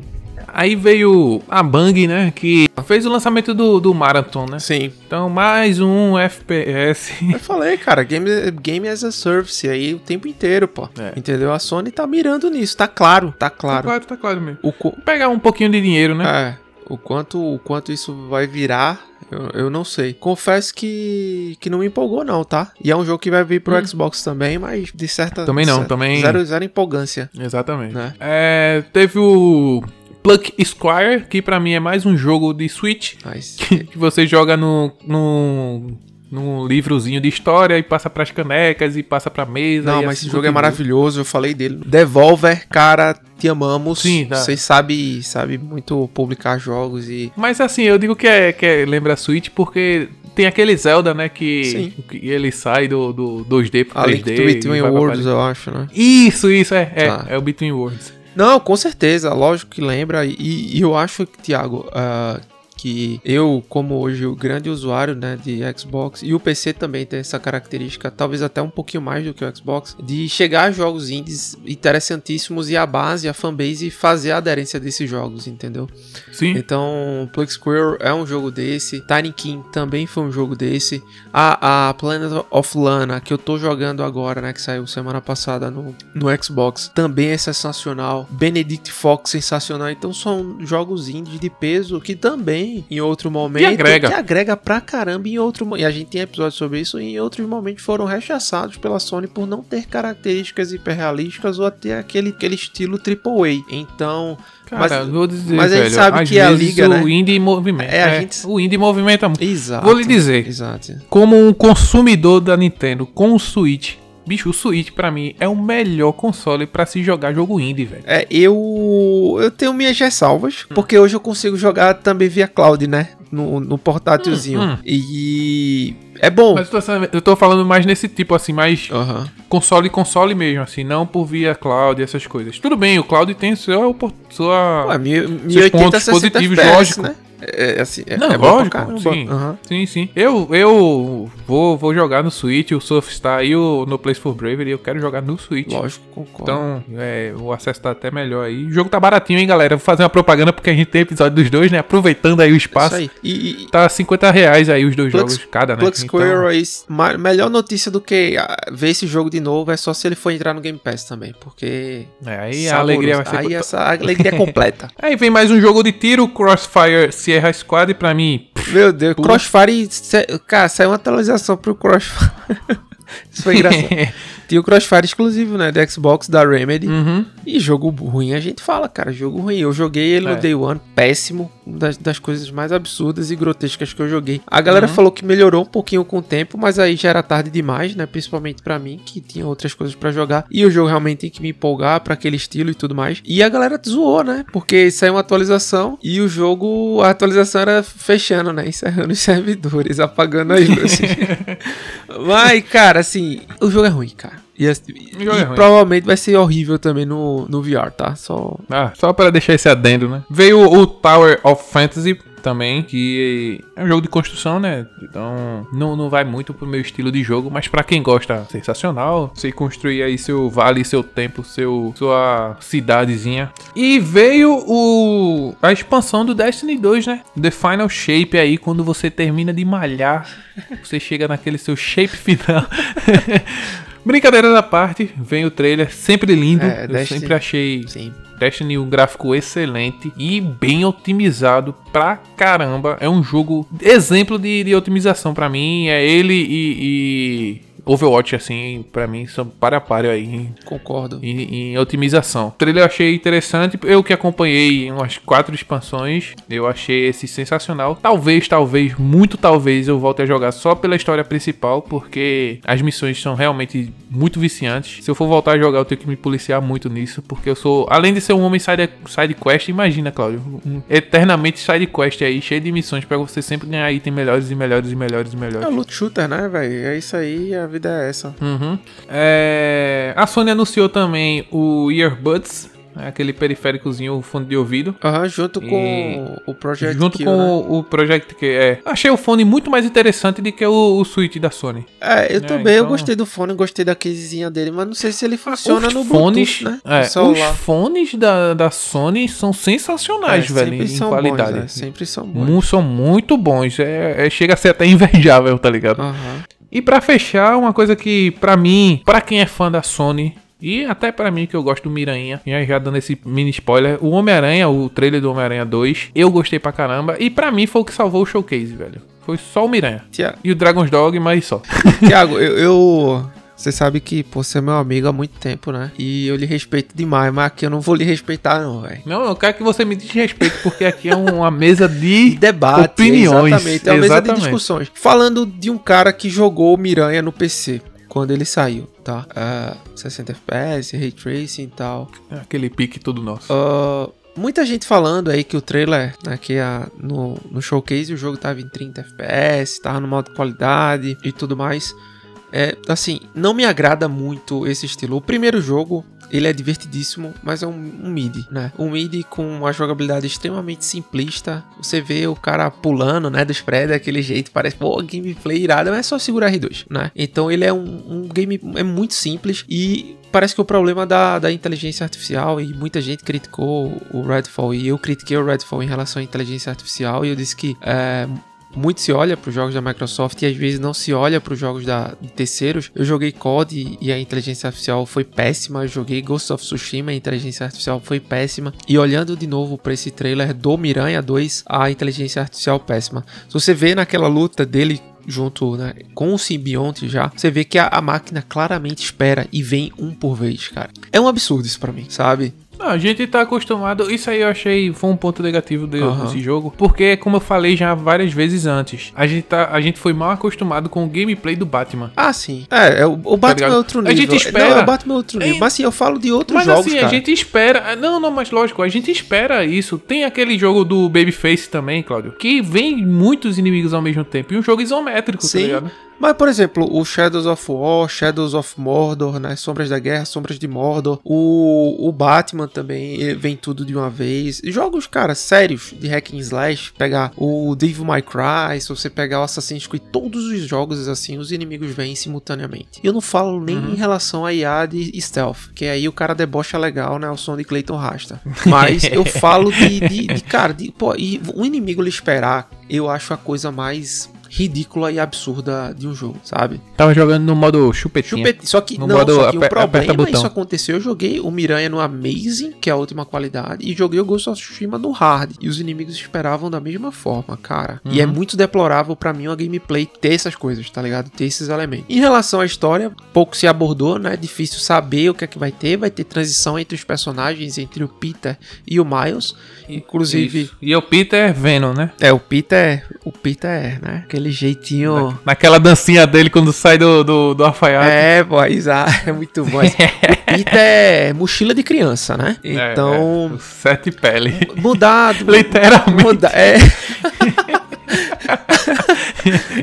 Aí veio a Bang, né? Que fez o lançamento do, do Marathon, né? Sim. Então, mais um FPS. Eu falei, cara, game, game as a service aí o tempo inteiro, pô. É. Entendeu? A Sony tá mirando nisso, tá claro, tá Tá claro. claro, tá claro mesmo. O, Vou pegar um pouquinho de dinheiro, né? é, o quanto, o quanto isso vai virar, eu, eu não sei. Confesso que, que não me empolgou não, tá? E é um jogo que vai vir pro Xbox também, mas de certa... Hum. Também não, cer- também- Zero, zero empolgância. Exatamente. Né? É, teve o Pluck Squire, que pra mim é mais um jogo de Switch. Mas... que você joga no, no num livrozinho de história e passa pras canecas e passa pra mesa. Não, mas assim esse jogo é maravilhoso, eu falei dele. Devolver, cara, te amamos. Sim, tá. Vocês sabem sabe muito publicar jogos e. Mas assim, eu digo que é, que é lembra a Switch porque tem aquele Zelda, né, que, que ele sai do, do 2D pro A 3D. Link to Between Worlds, eu acho, né? Isso, isso, é, é, Tá. é o Between Worlds. Não, com certeza, lógico que lembra. E, e eu acho, Thiago, ah, que eu, como hoje o grande usuário né, de Xbox, e o PC também tem essa característica, talvez até um pouquinho mais do que o Xbox, de chegar a jogos indies interessantíssimos e a base, a fanbase fazer a aderência desses jogos, entendeu? Sim. Então, Plug Square é um jogo desse. Tiny King também foi um jogo desse. A, a Planet of Lana, que eu tô jogando agora, né? Que saiu semana passada no, no Xbox, também é sensacional. Benedict Fox, sensacional. Então, são jogos indies de peso que também, em outro momento, agrega. que agrega pra caramba em outro E a gente tem episódios sobre isso. Em outros momentos foram rechaçados pela Sony por não ter características hiperrealísticas ou até aquele, aquele estilo AAA. Então, Cara, mas- vou dizer, mas a gente velho, sabe que a vezes liga, o né? indie movimenta. É, a É, gente- O indie movimenta muito. exato. Vou lhe dizer. Exato. Como um consumidor da Nintendo com o Switch, bicho, o Switch pra mim é o melhor console pra se jogar jogo indie, velho. É, eu, eu tenho minhas ressalvas, porque hoje eu consigo jogar também via cloud, né? No, no portátilzinho. Hum, hum. E é bom. Mas eu tô, eu tô falando mais nesse tipo, assim, mais Aham. console console mesmo, assim, não por via cloud e essas coisas. Tudo bem, o cloud tem sua, sua Ué, 1080 pontos 60 positivos, FPS, lógico. né? É, é assim, é, Não, é lógico, sim. Aham. Sim, sim. Eu, eu vou, vou jogar no Switch, o Surfstar e o No Place for Bravery, eu quero jogar no Switch. Lógico, concordo. Então, é, o acesso tá até melhor aí. O jogo tá baratinho, hein, galera? Vou fazer uma propaganda porque a gente tem episódio dos dois, né? Aproveitando aí o espaço. isso aí. E, e Tá 50 reais aí os dois Plug- jogos cada, né? Plug Então, aí, ma- melhor notícia do que ah, ver esse jogo de novo é só se ele for entrar no Game Pass também, porque é, aí a saboroso. alegria vai ser... aí essa alegria é completa. Aí vem mais um jogo de tiro, Crossfire Sierra Squad, e pra mim... Meu Deus, Pula. Crossfire. Cara, saiu uma atualização pro Crossfire. Isso foi engraçado. Tinha o Crossfire exclusivo, né? Do Xbox, da Remedy. uhum. E jogo ruim a gente fala, cara. Jogo ruim. Eu joguei ele É. no Day One, péssimo. Uma Das, das coisas mais absurdas e grotescas que eu joguei. A galera Uhum. falou que melhorou um pouquinho com o tempo, mas aí já era tarde demais, né? Principalmente pra mim, que tinha outras coisas pra jogar. E o jogo realmente tem que me empolgar pra aquele estilo e tudo mais. E a galera zoou, né? Porque saiu uma atualização e o jogo, a atualização era fechando, né? Encerrando os servidores, apagando as luzes. mas, cara, assim, o jogo é ruim, cara. E, O jogo e é ruim. provavelmente vai ser horrível também no, no VR, tá? Só Ah, só para deixar esse adendo, né? Veio o Tower of Fantasy também, que é um jogo de construção, né? Então não, não vai muito pro meu estilo de jogo, mas pra quem gosta, sensacional. Você construir aí seu vale, seu templo, seu, sua cidadezinha. E veio o a expansão do Destiny 2, né? The Final Shape aí, quando você termina de malhar, você chega naquele seu shape final. Brincadeira da parte, vem o trailer, sempre lindo. É, Eu Destiny- sempre achei Sim. Destiny um gráfico excelente e bem otimizado pra caramba. É um jogo exemplo de, de otimização pra mim. É ele e, e Overwatch, assim, pra mim são para a par aí Concordo. em, em otimização. O trailer eu achei interessante. Eu que acompanhei umas quatro expansões, eu achei esse sensacional. Talvez, talvez, muito talvez eu volte a jogar só pela história principal, porque as missões são realmente muito viciantes. Se eu for voltar a jogar, eu tenho que me policiar muito nisso, porque eu sou, além de ser um homem side, side quest, imagina, Claudio, um eternamente side quest aí, cheio de missões pra você sempre ganhar itens melhores e melhores e melhores e melhores. É o loot shooter, né, velho? É isso aí, a vida é essa. Uhum. É, A Sony anunciou também o Earbuds, né, aquele periféricozinho, o fone de ouvido. Aham, junto E- com o Project junto Kill, com né? o, Project Q. É. Achei o fone muito mais interessante do que o, o Switch da Sony. É, eu É, também, eu então- gostei do fone, gostei da casezinha dele, mas não sei se ele funciona os no fones, Bluetooth, né? é, os fones da, da Sony são sensacionais, É, velho, sempre em são qualidade. Bons, né? Sempre são bons. Mu- São muito bons. É, é- chega a ser até invejável, tá ligado? Aham. E pra fechar, uma coisa que pra mim, pra quem é fã da Sony e até pra mim que eu gosto do Miranha, já, já dando esse mini spoiler, o Homem-Aranha, o trailer do Homem-Aranha 2, eu gostei pra caramba e pra mim foi o que salvou o showcase, velho. Foi só o Miranha. Tia- E o Dragon's Dog, mas só. Tiago, eu, eu- Você sabe que, pô, você é meu amigo há muito tempo, né? E eu lhe respeito demais, mas aqui eu não vou lhe respeitar, não, velho. Não, eu quero que você me desrespeite, porque aqui é uma mesa de Debate, opiniões. exatamente. É uma mesa de Exatamente. discussões. Falando de um cara que jogou Miranha no PC. Quando ele saiu, tá? Ah, 60 FPS, Ray Tracing e tal. É Aquele pique todo nosso. Ah, muita gente falando aí que o trailer, né, que a, no, no showcase o jogo tava em 30 FPS, tava no modo qualidade e tudo mais. É, assim, não me agrada muito esse estilo. O primeiro jogo, ele é divertidíssimo, mas é um, um mid, né? Um mid com uma jogabilidade extremamente simplista. Você vê o cara pulando, né, dos prédios daquele jeito, parece, pô, gameplay irado, mas é só segurar R2, né? Então ele é um, um game, é muito simples e parece que o problema da, da inteligência artificial e muita gente criticou o Redfall e eu critiquei o Redfall em relação à inteligência artificial e eu disse que é, muito se olha para os jogos da Microsoft e às vezes não se olha para os jogos da, de terceiros. Eu joguei COD e a inteligência artificial foi péssima. Eu joguei Ghost of Tsushima e a inteligência artificial foi péssima. E olhando de novo para esse trailer do Miranha 2, a inteligência artificial péssima. Se você vê naquela luta dele junto né, com o simbionte já, você vê que a, a máquina claramente espera e vem um por vez, cara. É um absurdo isso pra mim, sabe? Não, a gente tá acostumado. Isso aí eu achei foi um ponto negativo desse jogo. Porque, como eu falei já várias vezes antes, a gente, tá, a gente foi mal acostumado com o gameplay do Batman. Ah, sim. É, é o, o Batman ligado? é outro A nível. gente espera- Não, é o Batman é outro nível. É- Mas assim, eu falo de outros Mas jogos, assim, cara. a gente espera. Não, não, mas lógico, a gente espera isso. Tem aquele jogo do Babyface também, Claudio, que vem muitos inimigos ao mesmo tempo. E um jogo isométrico, tá Sim. ligado? Mas, por exemplo, o Shadows of War, Shadows of Mordor, né? Sombras da Guerra, Sombras de Mordor. O, o Batman também eh, vem tudo de uma vez. Jogos, cara, sérios de hack and slash. Pegar o Devil May Cry, se você pegar o Assassin's Creed, todos os jogos, assim, os inimigos vêm simultaneamente. Eu não falo nem em relação a IA de stealth, que aí o cara debocha legal, né? O som de Clayton Rasta. Mas eu falo de, de, de, cara, de, pô, e um inimigo lhe esperar, eu acho a coisa mais ridícula e absurda de um jogo, sabe? Tava jogando no modo chupetinha. Chupete. Só que No não, modo só que o problema botão. isso aconteceu. Eu joguei o Miranha no Amazing, que é a última qualidade, e joguei o Ghost of Tsushima no Hard. E os inimigos esperavam da mesma forma, cara. E é Uhum. muito deplorável pra mim uma gameplay ter essas coisas, tá ligado? Ter esses elementos. Em relação à história, pouco se abordou, né? É difícil saber o que é que vai ter. Vai ter transição entre os personagens, entre o Peter e o Miles. Inclusive, Isso. E o Peter Venom, né? é, o Peter, o Peter é, né? Aquele jeitinho Naquela dancinha dele quando sai do, do, do alfaiate. É, pois ah, é muito bom. o Peter é mochila de criança, né? É, Então, é, o sete pele. mudar. Literalmente. Mudar, é.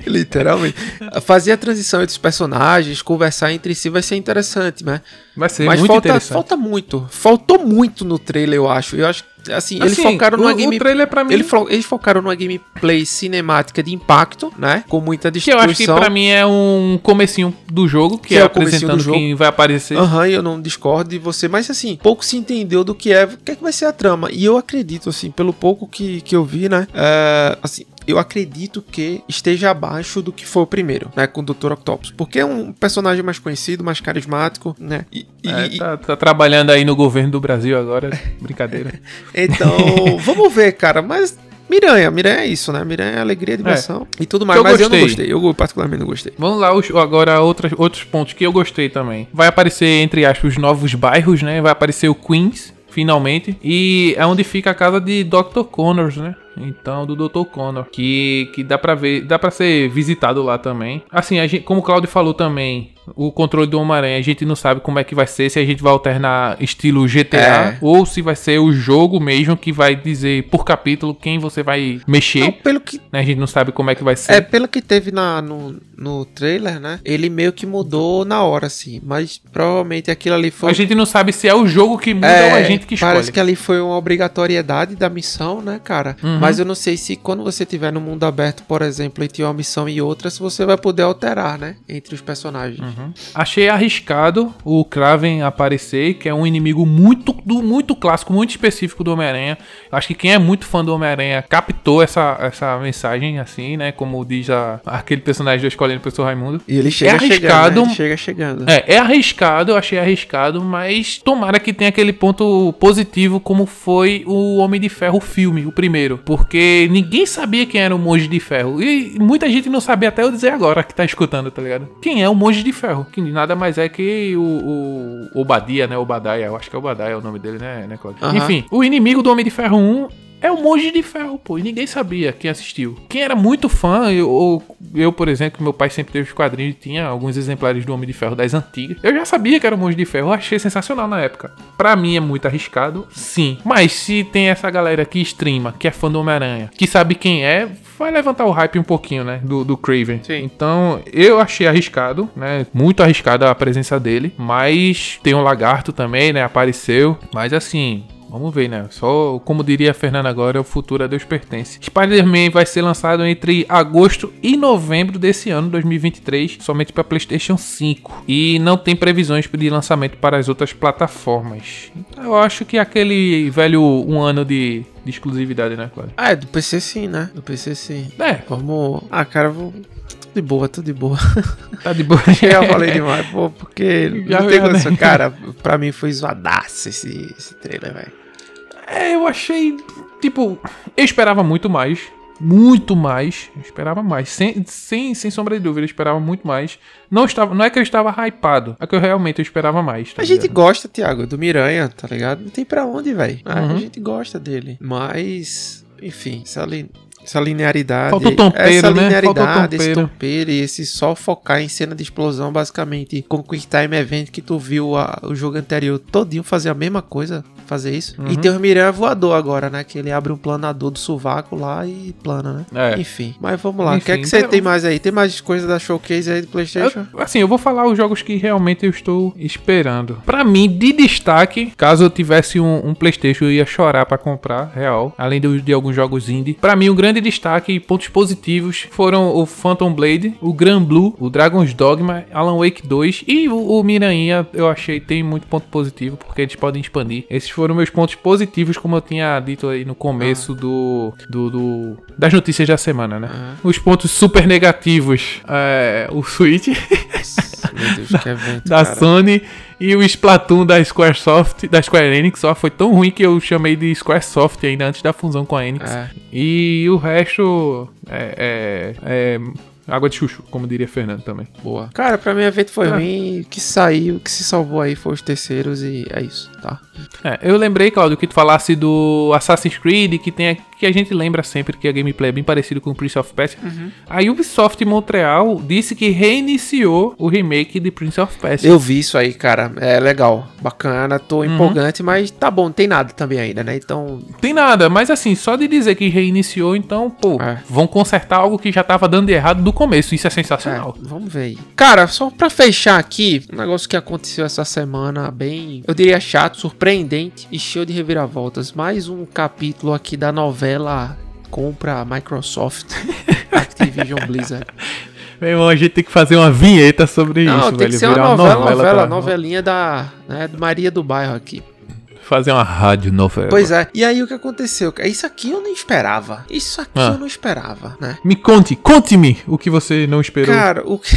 Literalmente. Fazer a transição entre os personagens, conversar entre si vai ser interessante, né? Vai ser Mas muito falta, interessante. falta muito. Faltou muito no trailer, eu acho. Eu acho que, assim, eles Assim, focaram numa o, game... trailer pra mim... Ele fo- Eles focaram numa gameplay cinemática de impacto, né? Com muita Que eu acho que destruição. pra mim é um comecinho do jogo, que, Que é, é apresentando quem vai aparecer. Aham, e eu não discordo de você, mas assim, pouco se entendeu do que é, o que é que vai ser a trama. E eu acredito, assim, pelo pouco que, que eu vi, né? é, assim, eu acredito que esteja abaixo do que foi o primeiro, né? Com o Dr. Octopus. Porque é um personagem mais conhecido, mais carismático, né? E- É, e- tá, tá trabalhando aí no governo do Brasil agora. Brincadeira. então, vamos ver, cara, mas. Miranha, Miranha é isso, né? Miranha é alegria, diversão e tudo mais. Eu mas eu não gostei. gostei, eu particularmente não gostei. Vamos lá, os- agora outras, outros pontos que eu gostei também. Vai aparecer, entre aspas, os novos bairros, né? Vai aparecer o Queens, finalmente. E é onde fica a casa de Dr. Connors, né? Então, do Dr. Connor. Que, que dá pra ver, dá pra ser visitado lá também. Assim, a gente, como o Claudio falou também, o controle do Homem-Aranha, a gente não sabe como é que vai ser, se a gente vai alternar estilo GTA É. ou se vai ser o jogo mesmo que vai dizer por capítulo quem você vai mexer. Não, pelo que né? A gente não sabe como é que vai ser. É, pelo que teve na, no, no trailer, né? Ele meio que mudou na hora, assim. Mas provavelmente aquilo ali foi. A gente não sabe se é o jogo que muda É, ou a gente que escolhe. Parece que ali foi uma obrigatoriedade da missão, né, cara? Uhum. Mas eu não sei se quando você tiver no mundo aberto, por exemplo, entre uma missão e outra, se você vai poder alterar, né? Entre os personagens. Uhum. Achei arriscado o Kraven aparecer, que é um inimigo muito, do, muito clássico, muito específico do Homem-Aranha. Acho que quem é muito fã do Homem-Aranha captou essa, essa mensagem, assim, né? Como diz a, aquele personagem da escolinha do professor Raimundo. E ele chega arriscado. chegando. Né? Chega chegando. É, é arriscado, eu achei arriscado, mas tomara que tenha aquele ponto positivo como foi o Homem de Ferro filme, o primeiro. Porque ninguém sabia quem era o Monge de Ferro. E muita gente não sabia até eu dizer agora que tá escutando, tá ligado? Quem é o Monge de Ferro? Que nada mais é que o, o Obadia, né? Obadiah, eu acho que é Obadiah o nome dele, né, né Claudio? Aham. Enfim, o inimigo do Homem de Ferro 1 é o Monge de Ferro, pô. E ninguém sabia quem assistiu. Quem era muito fã, eu, ou eu, por exemplo, meu pai sempre teve os quadrinhos e tinha alguns exemplares do Homem de Ferro das antigas. Eu já sabia que era o Monge de Ferro, eu achei sensacional na época. Pra mim é muito arriscado, sim. Mas se tem essa galera que streama, que é fã do Homem-Aranha, que sabe quem é, vai levantar o hype um pouquinho, né? Do, do Craven. Sim. Então, eu achei arriscado, né? Muito arriscado a presença dele. Mas tem um lagarto também, né? Apareceu. Mas assim. Vamos ver, né? Só, como diria a Fernanda agora, o futuro a Deus pertence. Spider-Man vai ser lançado entre agosto e novembro desse ano, 2023, somente para PlayStation 5. E não tem previsões de lançamento para as outras plataformas. Então, eu acho que aquele velho um ano de, de exclusividade, né, Cláudio? Ah, é do PC sim, né? Do PC sim. É, Vamos. Ah, cara, vou. De boa, tudo de boa. tá de boa. Já falei demais, pô, porque Já não tem viu, né? condição. Cara, pra mim foi zoadaço esse, esse trailer, velho. É, eu achei. Tipo, eu esperava muito mais. Muito mais. Eu esperava mais. Sem, sem, sem sombra de dúvida, eu esperava muito mais. Não, estava, não é que eu estava hypado. É que eu realmente eu esperava mais. tá A gente ligado? gosta, Thiago, do Miranha, tá ligado? Não tem pra onde, velho. Ah, Uhum. A gente gosta dele. Mas, enfim, essa, li- essa linearidade. Falta o tompeiro, essa né? Falta o linearidade, esse tompeiro. tompeiro e esse só focar em cena de explosão, basicamente, com o Quick Time Event que tu viu a- o jogo anterior todinho fazer a mesma coisa, fazer isso. Uhum. E tem o Miranha voador agora, né? Que ele abre um planador do sovaco lá e plana, né? É. Enfim, mas vamos lá. O que é que você então- tem mais aí? Tem mais coisa da showcase aí do PlayStation? Eu- assim, eu vou falar os jogos que realmente eu estou esperando. Pra mim, de destaque, caso eu tivesse um, um PlayStation, eu ia chorar pra comprar, real. Além de, de alguns jogos indie. Pra mim, um grande destaque e pontos positivos foram o Phantom Blade, o Gran Blue, o Dragon's Dogma, Alan Wake 2 e o, o Miranha. Eu achei tem muito ponto positivo porque eles podem expandir. Esses foram meus pontos positivos, como eu tinha dito aí no começo do, do, do- das notícias da semana, né? Os pontos super negativos, é, o Switch. Deus, da cara. Sony e o Splatoon da Squaresoft, da Square Enix, só foi tão ruim que eu chamei de Squaresoft ainda antes da fusão com a Enix. É. E o resto é, é- é água de chuchu, como diria Fernando também. Boa. Cara, pra mim o evento foi Ah. ruim. O que saiu, o que se salvou aí foi os terceiros e é isso, tá? É, eu lembrei, Claudio, que tu falasse do Assassin's Creed, que tem a- que a gente lembra sempre que a gameplay é bem parecido com o Prince of Persia. A Ubisoft Montreal disse que reiniciou o remake de Prince of Persia. Eu vi isso aí, cara. É legal. Bacana, tô Uhum. empolgante, mas tá bom, não tem nada também ainda, né? Então. Tem nada, mas assim, só de dizer que reiniciou, então, pô, É. vão consertar algo que já tava dando de errado do começo. Isso é É, sensacional. vamos ver aí. Cara, só pra fechar aqui, um negócio que aconteceu essa semana bem, eu diria chato, surpreendente e cheio de reviravoltas. Mais um capítulo aqui da novela compra Microsoft, Activision Blizzard. Meu irmão, a gente tem que fazer uma vinheta sobre Não, isso, tem velho. que ser uma Virar novela, novela, pra- novelinha da né, Maria do Bairro aqui. Fazer uma rádio novela. Pois é. E aí o que aconteceu? Isso aqui eu não esperava. Isso aqui Ah. eu não esperava, né? Me conte, conte-me o que você não esperou. Cara, o que.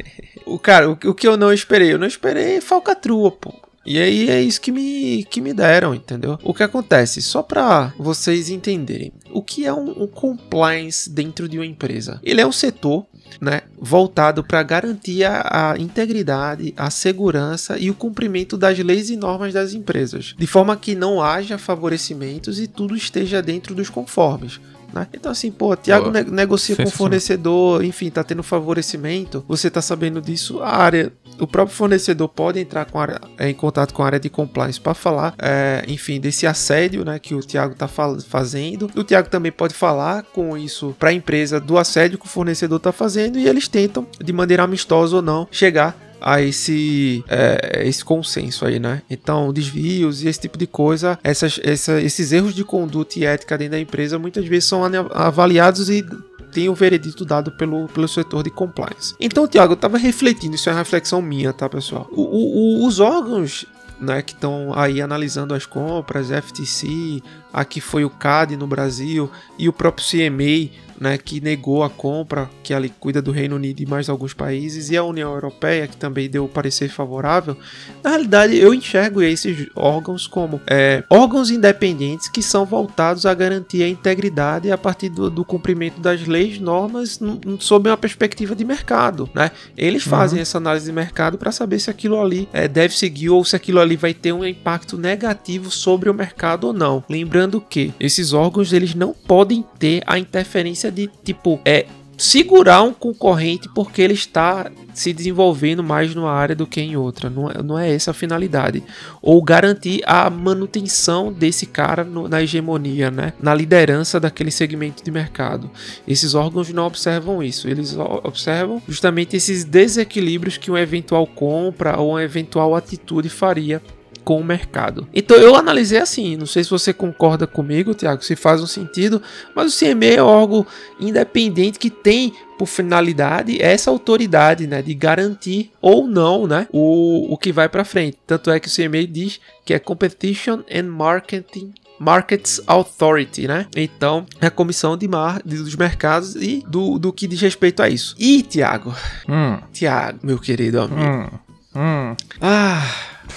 o cara, o que eu não esperei? Eu não esperei falcatrua, pô. E aí é isso que me, que me deram, entendeu? O que acontece? Só pra vocês entenderem. O que é um, um compliance dentro de uma empresa? Ele é um setor né, voltado para garantir a, a integridade, a segurança e o cumprimento das leis e normas das empresas, de forma que não haja favorecimentos e tudo esteja dentro dos conformes. Né? Então, assim, pô, Tiago Boa. ne- negocia com o fornecedor, enfim, tá tendo favorecimento, você tá sabendo disso, a área, o próprio fornecedor pode entrar com área- é, em contato com a área de compliance para falar, é, enfim, desse assédio, né, que o Tiago tá fal- fazendo. O Tiago também pode falar com isso para a empresa do assédio que o fornecedor tá fazendo e eles tentam, de maneira amistosa ou não, chegar a esse, é, esse consenso aí, né? Então, desvios e esse tipo de coisa, essas, essa- esses erros de conduta e ética dentro da empresa muitas vezes são avaliados e tem o veredito dado pelo, pelo setor de compliance. Então, Tiago, eu tava refletindo, isso é uma reflexão minha, tá, pessoal? O- o- o- os órgãos né, que estão aí analisando as compras, FTC, aqui foi o CAD no Brasil e o próprio CMA né, que negou a compra, que ali cuida do Reino Unido e mais alguns países, e a União Europeia, que também deu parecer favorável, na realidade eu enxergo esses órgãos como é, órgãos independentes que são voltados a garantir a integridade a partir do, do cumprimento das leis, normas, sob uma perspectiva de mercado. Né? Eles fazem uhum. essa análise de mercado para saber se aquilo ali é, deve seguir ou se aquilo ali vai ter um impacto negativo sobre o mercado ou não. Lembrando que esses órgãos eles não podem ter a interferência de tipo é segurar um concorrente porque ele está se desenvolvendo mais numa área do que em outra. Não, é, não é essa a finalidade. Ou garantir a manutenção desse cara no, na hegemonia, né? na liderança daquele segmento de mercado. Esses órgãos não observam isso. Eles observam justamente esses desequilíbrios que uma eventual compra ou uma eventual atitude faria com o mercado. Então eu analisei assim, não sei se você concorda comigo, Tiago, se faz um sentido, mas o CME é um órgão independente que tem por finalidade essa autoridade, né, de garantir ou não, né, o, o que vai para frente. Tanto é que o CME diz que é Competition and Marketing Markets Authority, né? Então, é a comissão de mar dos mercados e do, do que diz respeito a isso. E, Tiago? Hum. Tiago, meu querido amigo. Hum. Hum. Ah,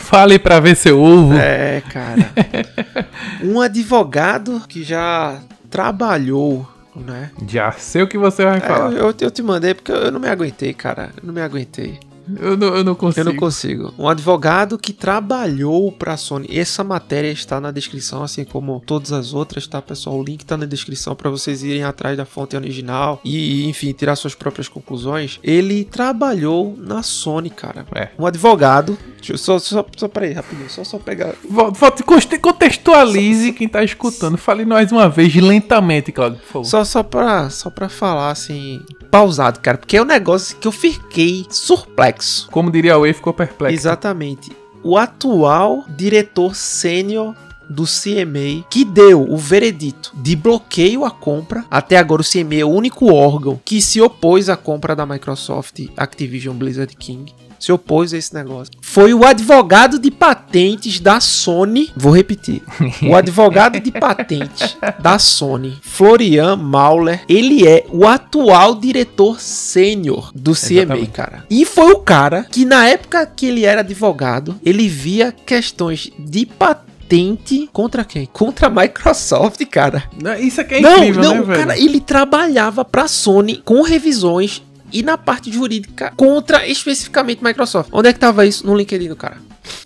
Fale para ver seu ovo. É, cara. um advogado que já trabalhou, né? Já sei o que você vai é, falar. Eu, eu, te mandei porque eu não me aguentei, cara. Eu não me aguentei. Eu não, eu não consigo. Eu não consigo. Um advogado que trabalhou para a Sony. Essa matéria está na descrição, assim como todas as outras, tá, pessoal? O link está na descrição para vocês irem atrás da fonte original e, enfim, tirar suas próprias conclusões. Ele trabalhou na Sony, cara. É. Um advogado. Deixa eu só, só, só peraí, rapidinho. Só, só pegar. Volte, contextualize só, quem tá escutando. Fale mais uma vez, lentamente, Claudio, por favor. Só, só, pra, só pra falar, assim, pausado, cara. Porque é um negócio que eu fiquei surpreso perplexo. Como diria E, ficou perplexo. Exatamente. O atual diretor sênior do CMA que deu o veredito de bloqueio à compra. Até agora o CMA é o único órgão que se opôs à compra da Microsoft Activision Blizzard King se opôs a esse negócio. Foi o advogado de patentes da Sony, vou repetir, o advogado de patentes da Sony, Florian Mauler, ele é o atual diretor sênior do CMA, Exatamente. cara. E foi o cara que na época que ele era advogado, ele via questões de patente contra quem? Contra a Microsoft, cara. Isso aqui é incrível, não, não, né, cara, ele trabalhava pra Sony com revisões e na parte jurídica contra especificamente Microsoft. Onde é que tava isso? No LinkedIn do cara.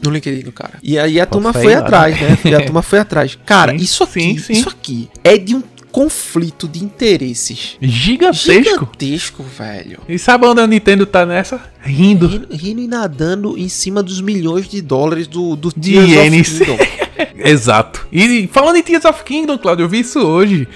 No LinkedIn do cara. E aí a turma foi atrás, né? E a turma foi atrás. Cara, sim, isso aqui, sim, sim. isso aqui é de um conflito de interesses gigantesco. Gigantesco, velho. E sabe onde a Nintendo tá nessa? Rindo. Rindo, rindo e nadando em cima dos milhões de dólares do, do de Tears of Kingdom. Exato. E falando em Tears of Kingdom, Claudio, eu vi isso hoje.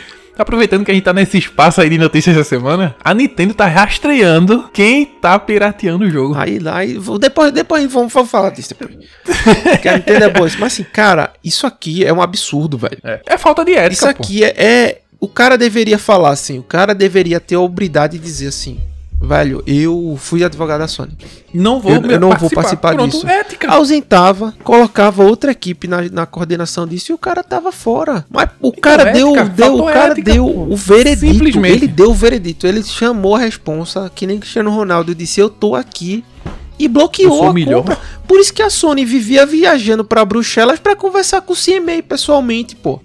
Aproveitando que a gente tá nesse espaço aí de notícias essa semana, a Nintendo tá rastreando quem tá pirateando o jogo. Aí lá, depois, depois vamos, vamos falar disso depois. que a Nintendo é boa. Mas assim, cara, isso aqui é um absurdo, velho. É, é falta de ética. Isso aqui é, é. O cara deveria falar assim, o cara deveria ter a obridade de dizer assim: Velho, eu fui advogado da Sony. Não vou, eu, eu não participar. vou participar Pronto, disso. Ética. Ausentava, colocava outra equipe na, na coordenação disso e o cara tava fora. Mas o então, cara deu, ética, deu, o cara ética, deu pô. o veredito. Simplesmente. Ele deu o veredito. Ele chamou a responsa, que nem Cristiano Ronaldo disse: "Eu tô aqui" e bloqueou a compra. Por isso que a Sony vivia viajando para Bruxelas para conversar com o CMA pessoalmente, pô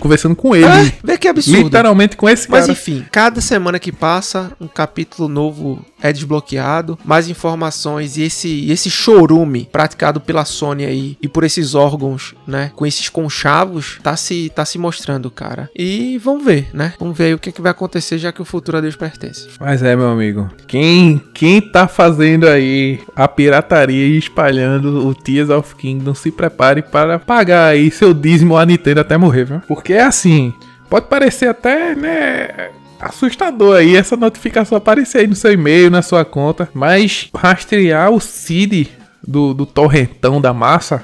conversando com ele. É, vê que absurdo. Literalmente com esse cara. Mas enfim, cada semana que passa, um capítulo novo é desbloqueado, mais informações e esse, esse chorume praticado pela Sony aí e por esses órgãos, né, com esses conchavos, tá se, tá se mostrando, cara. E vamos ver, né? Vamos ver aí o que, é que vai acontecer, já que o futuro a Deus pertence. Mas é, meu amigo, quem, quem tá fazendo aí a pirataria e espalhando o Tears of Kingdom, se prepare para pagar aí seu dízimo a Nintendo até morrer, viu? Porque é assim, pode parecer até, né assustador aí essa notificação aparecer aí no seu e-mail, na sua conta. Mas rastrear o CID do, do torrentão da massa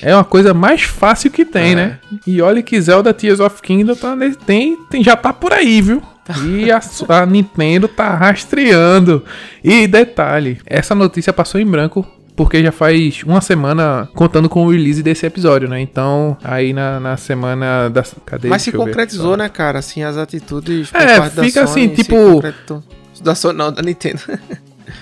é uma coisa mais fácil que tem, é. né? E olha que Zelda Tears of Kingdom tá, tem, tem, já tá por aí, viu? E a, a Nintendo tá rastreando. E detalhe, essa notícia passou em branco porque já faz uma semana contando com o release desse episódio, né? Então, aí na, na semana da. Cadê? Mas se eu ver. concretizou, né, cara? Assim, as atitudes É, fica assim, tipo-. Da Sony, não, da Nintendo.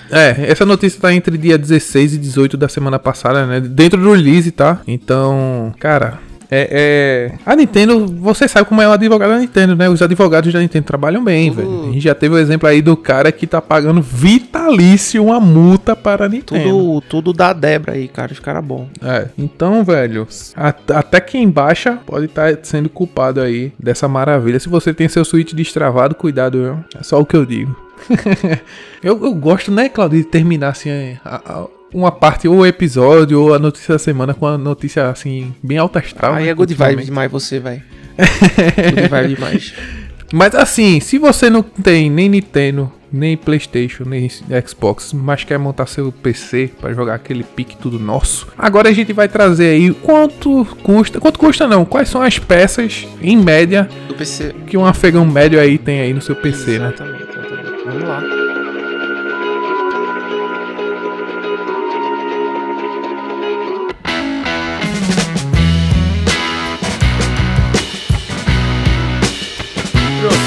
É, essa notícia tá entre dia 16 e 18 da semana passada, né? Dentro do release, tá? Então, cara. É, é- A Nintendo, você sabe como é o advogado da Nintendo, né? Os advogados da Nintendo trabalham bem, Tudo- velho. A gente já teve o exemplo aí do cara que tá pagando vitalício uma multa para a Nintendo. tudo, tudo da Debra aí, cara. Os caras bons. É, então, velho, a- até quem baixa pode estar sendo culpado aí dessa maravilha. Se você tem seu Switch destravado, cuidado, viu? É só o que eu digo. eu, eu gosto, né, Claudio, de terminar assim a- a- uma parte, ou episódio, ou a notícia da semana com a notícia assim, bem alta astral. aí né, é good vibe demais você, velho. good vibe demais. Mas assim, se você não tem nem Nintendo, nem PlayStation, nem Xbox, mas quer montar seu PC para jogar aquele pique tudo nosso, agora a gente vai trazer aí quanto custa, quanto custa não, quais são as peças em média Do PC. que um afegão médio aí tem aí no seu PC, né? Exatamente, exatamente. Vamos lá.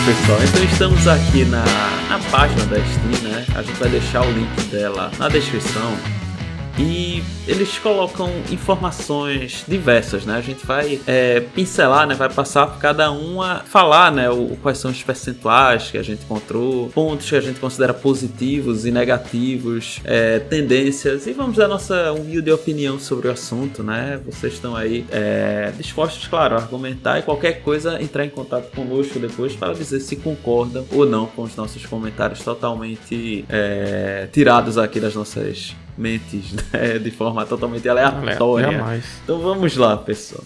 Pessoal. Então estamos aqui na, na página da Steam, né? A gente vai deixar o link dela na descrição. E eles colocam informações diversas, né? A gente vai é, pincelar, né? Vai passar por cada uma, falar, né? O, quais são os percentuais que a gente encontrou, pontos que a gente considera positivos e negativos, é, tendências e vamos dar nossa humilde opinião sobre o assunto, né? Vocês estão aí é, dispostos, claro, a argumentar e qualquer coisa entrar em contato conosco depois para dizer se concordam ou não com os nossos comentários totalmente é, tirados aqui das nossas mentes, né? De forma totalmente aleatória. Jamais. Então vamos lá, pessoal.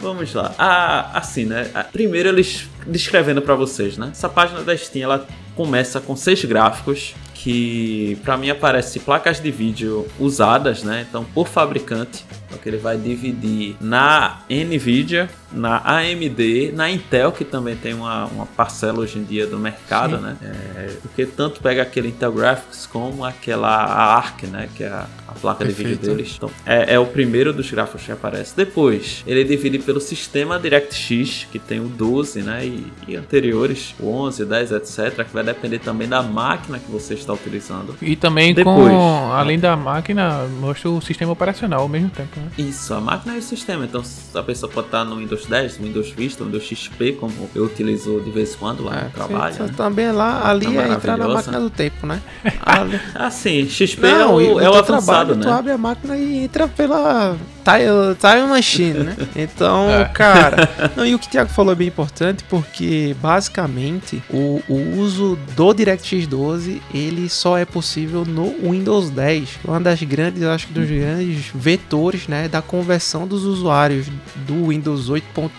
Vamos lá. Ah, assim, né? Ah, Primeiro eles descrevendo pra vocês, né? Essa página da Steam ela começa com seis gráficos que pra mim aparece placas de vídeo usadas, né? Então por fabricante, então que ele vai dividir na Nvidia, na AMD, na Intel que também tem uma, uma parcela hoje em dia do mercado, né? É, porque tanto pega aquele Intel Graphics como aquela a Arc, né? Que é a, a placa de vídeo Perfeito. deles. Então, é, é o primeiro dos gráficos que aparece. Depois, ele divide pelo sistema DirectX, que tem o 12, né? E, e anteriores, o 11, o 10, etc. Que vai depender também da máquina que você está utilizando. E também Depois. com, além da máquina, mostra o sistema operacional ao mesmo tempo, né? Isso, a máquina e o sistema. Então, a pessoa pode estar no Windows 10, no Windows Vista, no Windows XP, como eu utilizo de vez em quando lá É, no trabalho. né? também lá, ali Tá é entrar na máquina do tempo, né? Ali- Assim, XP Não, é o, é o avançado, trabalho, Tu né? abre a máquina e entra pela Time, time Machine, né? Então, É. cara. Não, e o que o Thiago falou é bem importante porque, basicamente, o, o uso do DirectX 12 ele só é possível no Windows 10. Uma das grandes, acho que dos grandes vetores, né? Da conversão dos usuários do Windows 8.1,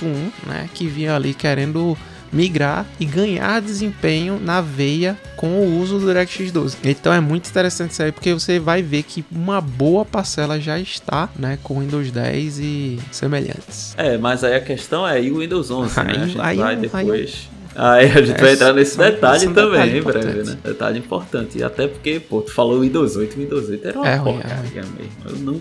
né? Que vinha ali querendo migrar e ganhar desempenho na veia com o uso do DirectX 12. Então é muito interessante isso aí, porque você vai ver que uma boa parcela já está, né, com Windows 10 e semelhantes. É, mas aí a questão é e o Windows 11, né? Aí- A gente aí vai é depois. Aí a gente É, vai entrar nesse só- detalhe só um também, detalhe em breve, importante. né? Detalhe importante. E até porque, pô, tu falou Windows 8, Windows 8 era uma É ruim, é porcaria mesmo. Eu não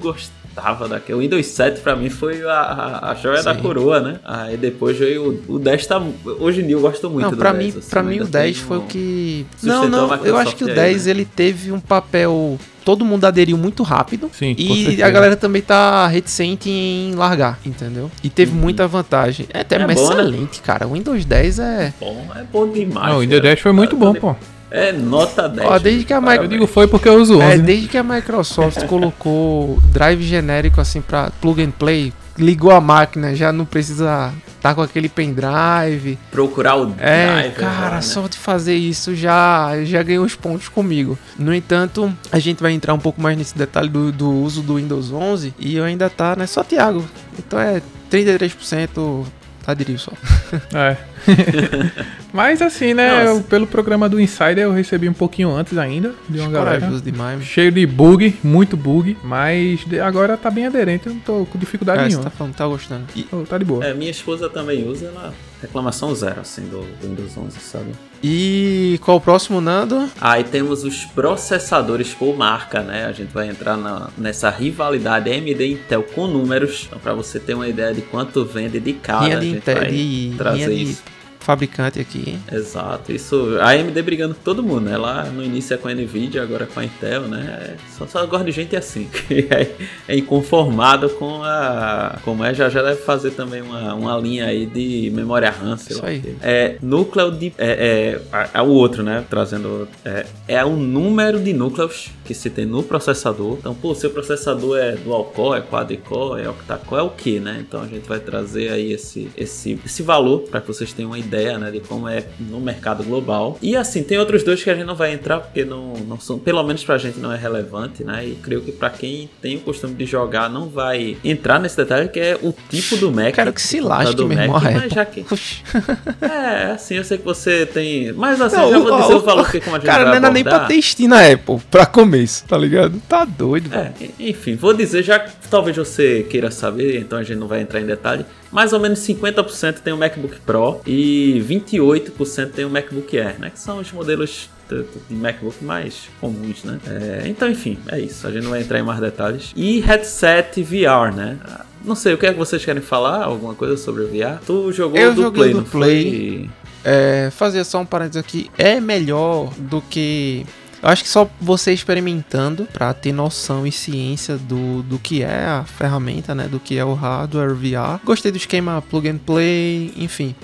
gostava daquele. O Windows 7 pra mim foi a, a, a joia da Sim. coroa, né? Aí depois veio o, o 10 tá. Hoje em dia eu gosto muito Não, do pra 10. mim, assim, pra mim o ainda 10 tenho- foi o que Não, não, eu acho que o aí, 10 né? ele teve um papel todo mundo aderiu muito rápido. Sim, E a galera também tá reticente em largar, entendeu? E teve muita vantagem. É até É bom, né? excelente, cara. O Windows 10 é. Bom, é bom demais. Não, o Windows cara. 10 foi muito bom, pô. É nota 10. Ó, desde que a Eu Microsoft. digo foi porque eu uso 11, É, né? desde que a Microsoft colocou drive genérico assim pra plug and play, ligou a máquina, já não precisa tá com aquele pendrive. Procurar o É, driver cara, né? só de fazer isso já já ganhou os pontos comigo. No entanto, a gente vai entrar um pouco mais nesse detalhe do, do uso do Windows 11 e eu ainda tá, né? Só Thiago. Então é 33% aderiu só. É. Mas assim, né? Eu- pelo programa do Insider eu recebi um pouquinho antes ainda de uma galera. Corajoso demais. Cheio de bug, muito bug, mas agora tá bem aderente, eu não tô com dificuldade É, você nenhuma. tá falando, tá gostando. E, Tô- Tá de boa. É, minha esposa também usa, ela reclamação zero, assim, do, do Windows 11, sabe? E qual o próximo, Nando? Aí temos os processadores por marca, né? A gente vai entrar na, nessa rivalidade AMD Intel com números. Então, para você ter uma ideia de quanto vende de cada, Linha a gente Intel, vai de, trazer de isso. Fabricante aqui. Exato, isso. A AMD brigando com todo mundo, né? Lá no início é com a Nvidia, agora com a Intel, né? Só, só gosto de gente assim, que é, é inconformado com a. Como é, já já deve fazer também uma, uma linha aí de memória RAM, sei Isso lá. aí. É núcleo de. É, é, é o outro, né? Trazendo. É, é o número de núcleos que se tem no processador. Então, pô, seu processador é dual core, é quad-core, é octa-core, é o que, né? Então a gente vai trazer aí esse, esse, esse valor para que vocês tenham uma ideia, né, de como é no mercado global. E assim, tem outros dois que a gente não vai entrar porque não, não são, pelo menos pra gente não é relevante, né? E creio que para quem tem o costume de jogar não vai entrar nesse detalhe que é o tipo do Mac. Quero que se lasque, meu irmão. Mac, mas Apple. já que é, assim, eu sei que você tem, mas assim, Não, já vou dizer o- valor que como a gente Cara, não era nem pra Steam na Apple, pra começo, tá ligado? Tá doido. É, enfim, vou dizer, já que talvez você queira saber, então a gente não vai entrar em detalhe. Mais ou menos 50% tem o MacBook Pro e 28% tem o MacBook Air, né? Que são os modelos de MacBook mais comuns, né? É, então, enfim, é isso. A gente não vai entrar em mais detalhes. E headset VR, né? Ah, Não sei, o que é que vocês querem falar? Alguma coisa sobre o VR? Tu jogou Eu do joguei Play, do não Play. foi? É, fazer só um parênteses aqui, é melhor do que. Eu acho que só você experimentando pra ter noção e ciência do, do que é a ferramenta, né? Do que é o hardware VR. Gostei do esquema plug and play, enfim.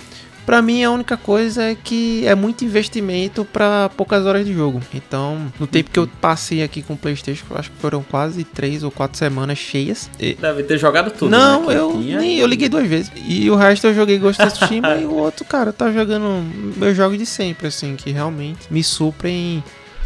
Pra mim, a única coisa é que é muito investimento pra poucas horas de jogo. Então, no tempo que eu passei aqui com o PlayStation, eu acho que foram quase três ou quatro semanas cheias. E- Deve ter jogado tudo. não, né? Eu nem eu liguei duas vezes. E o resto eu joguei Ghost of Tsushima e o outro, cara, tá jogando meus jogos de sempre, assim, que realmente me suprem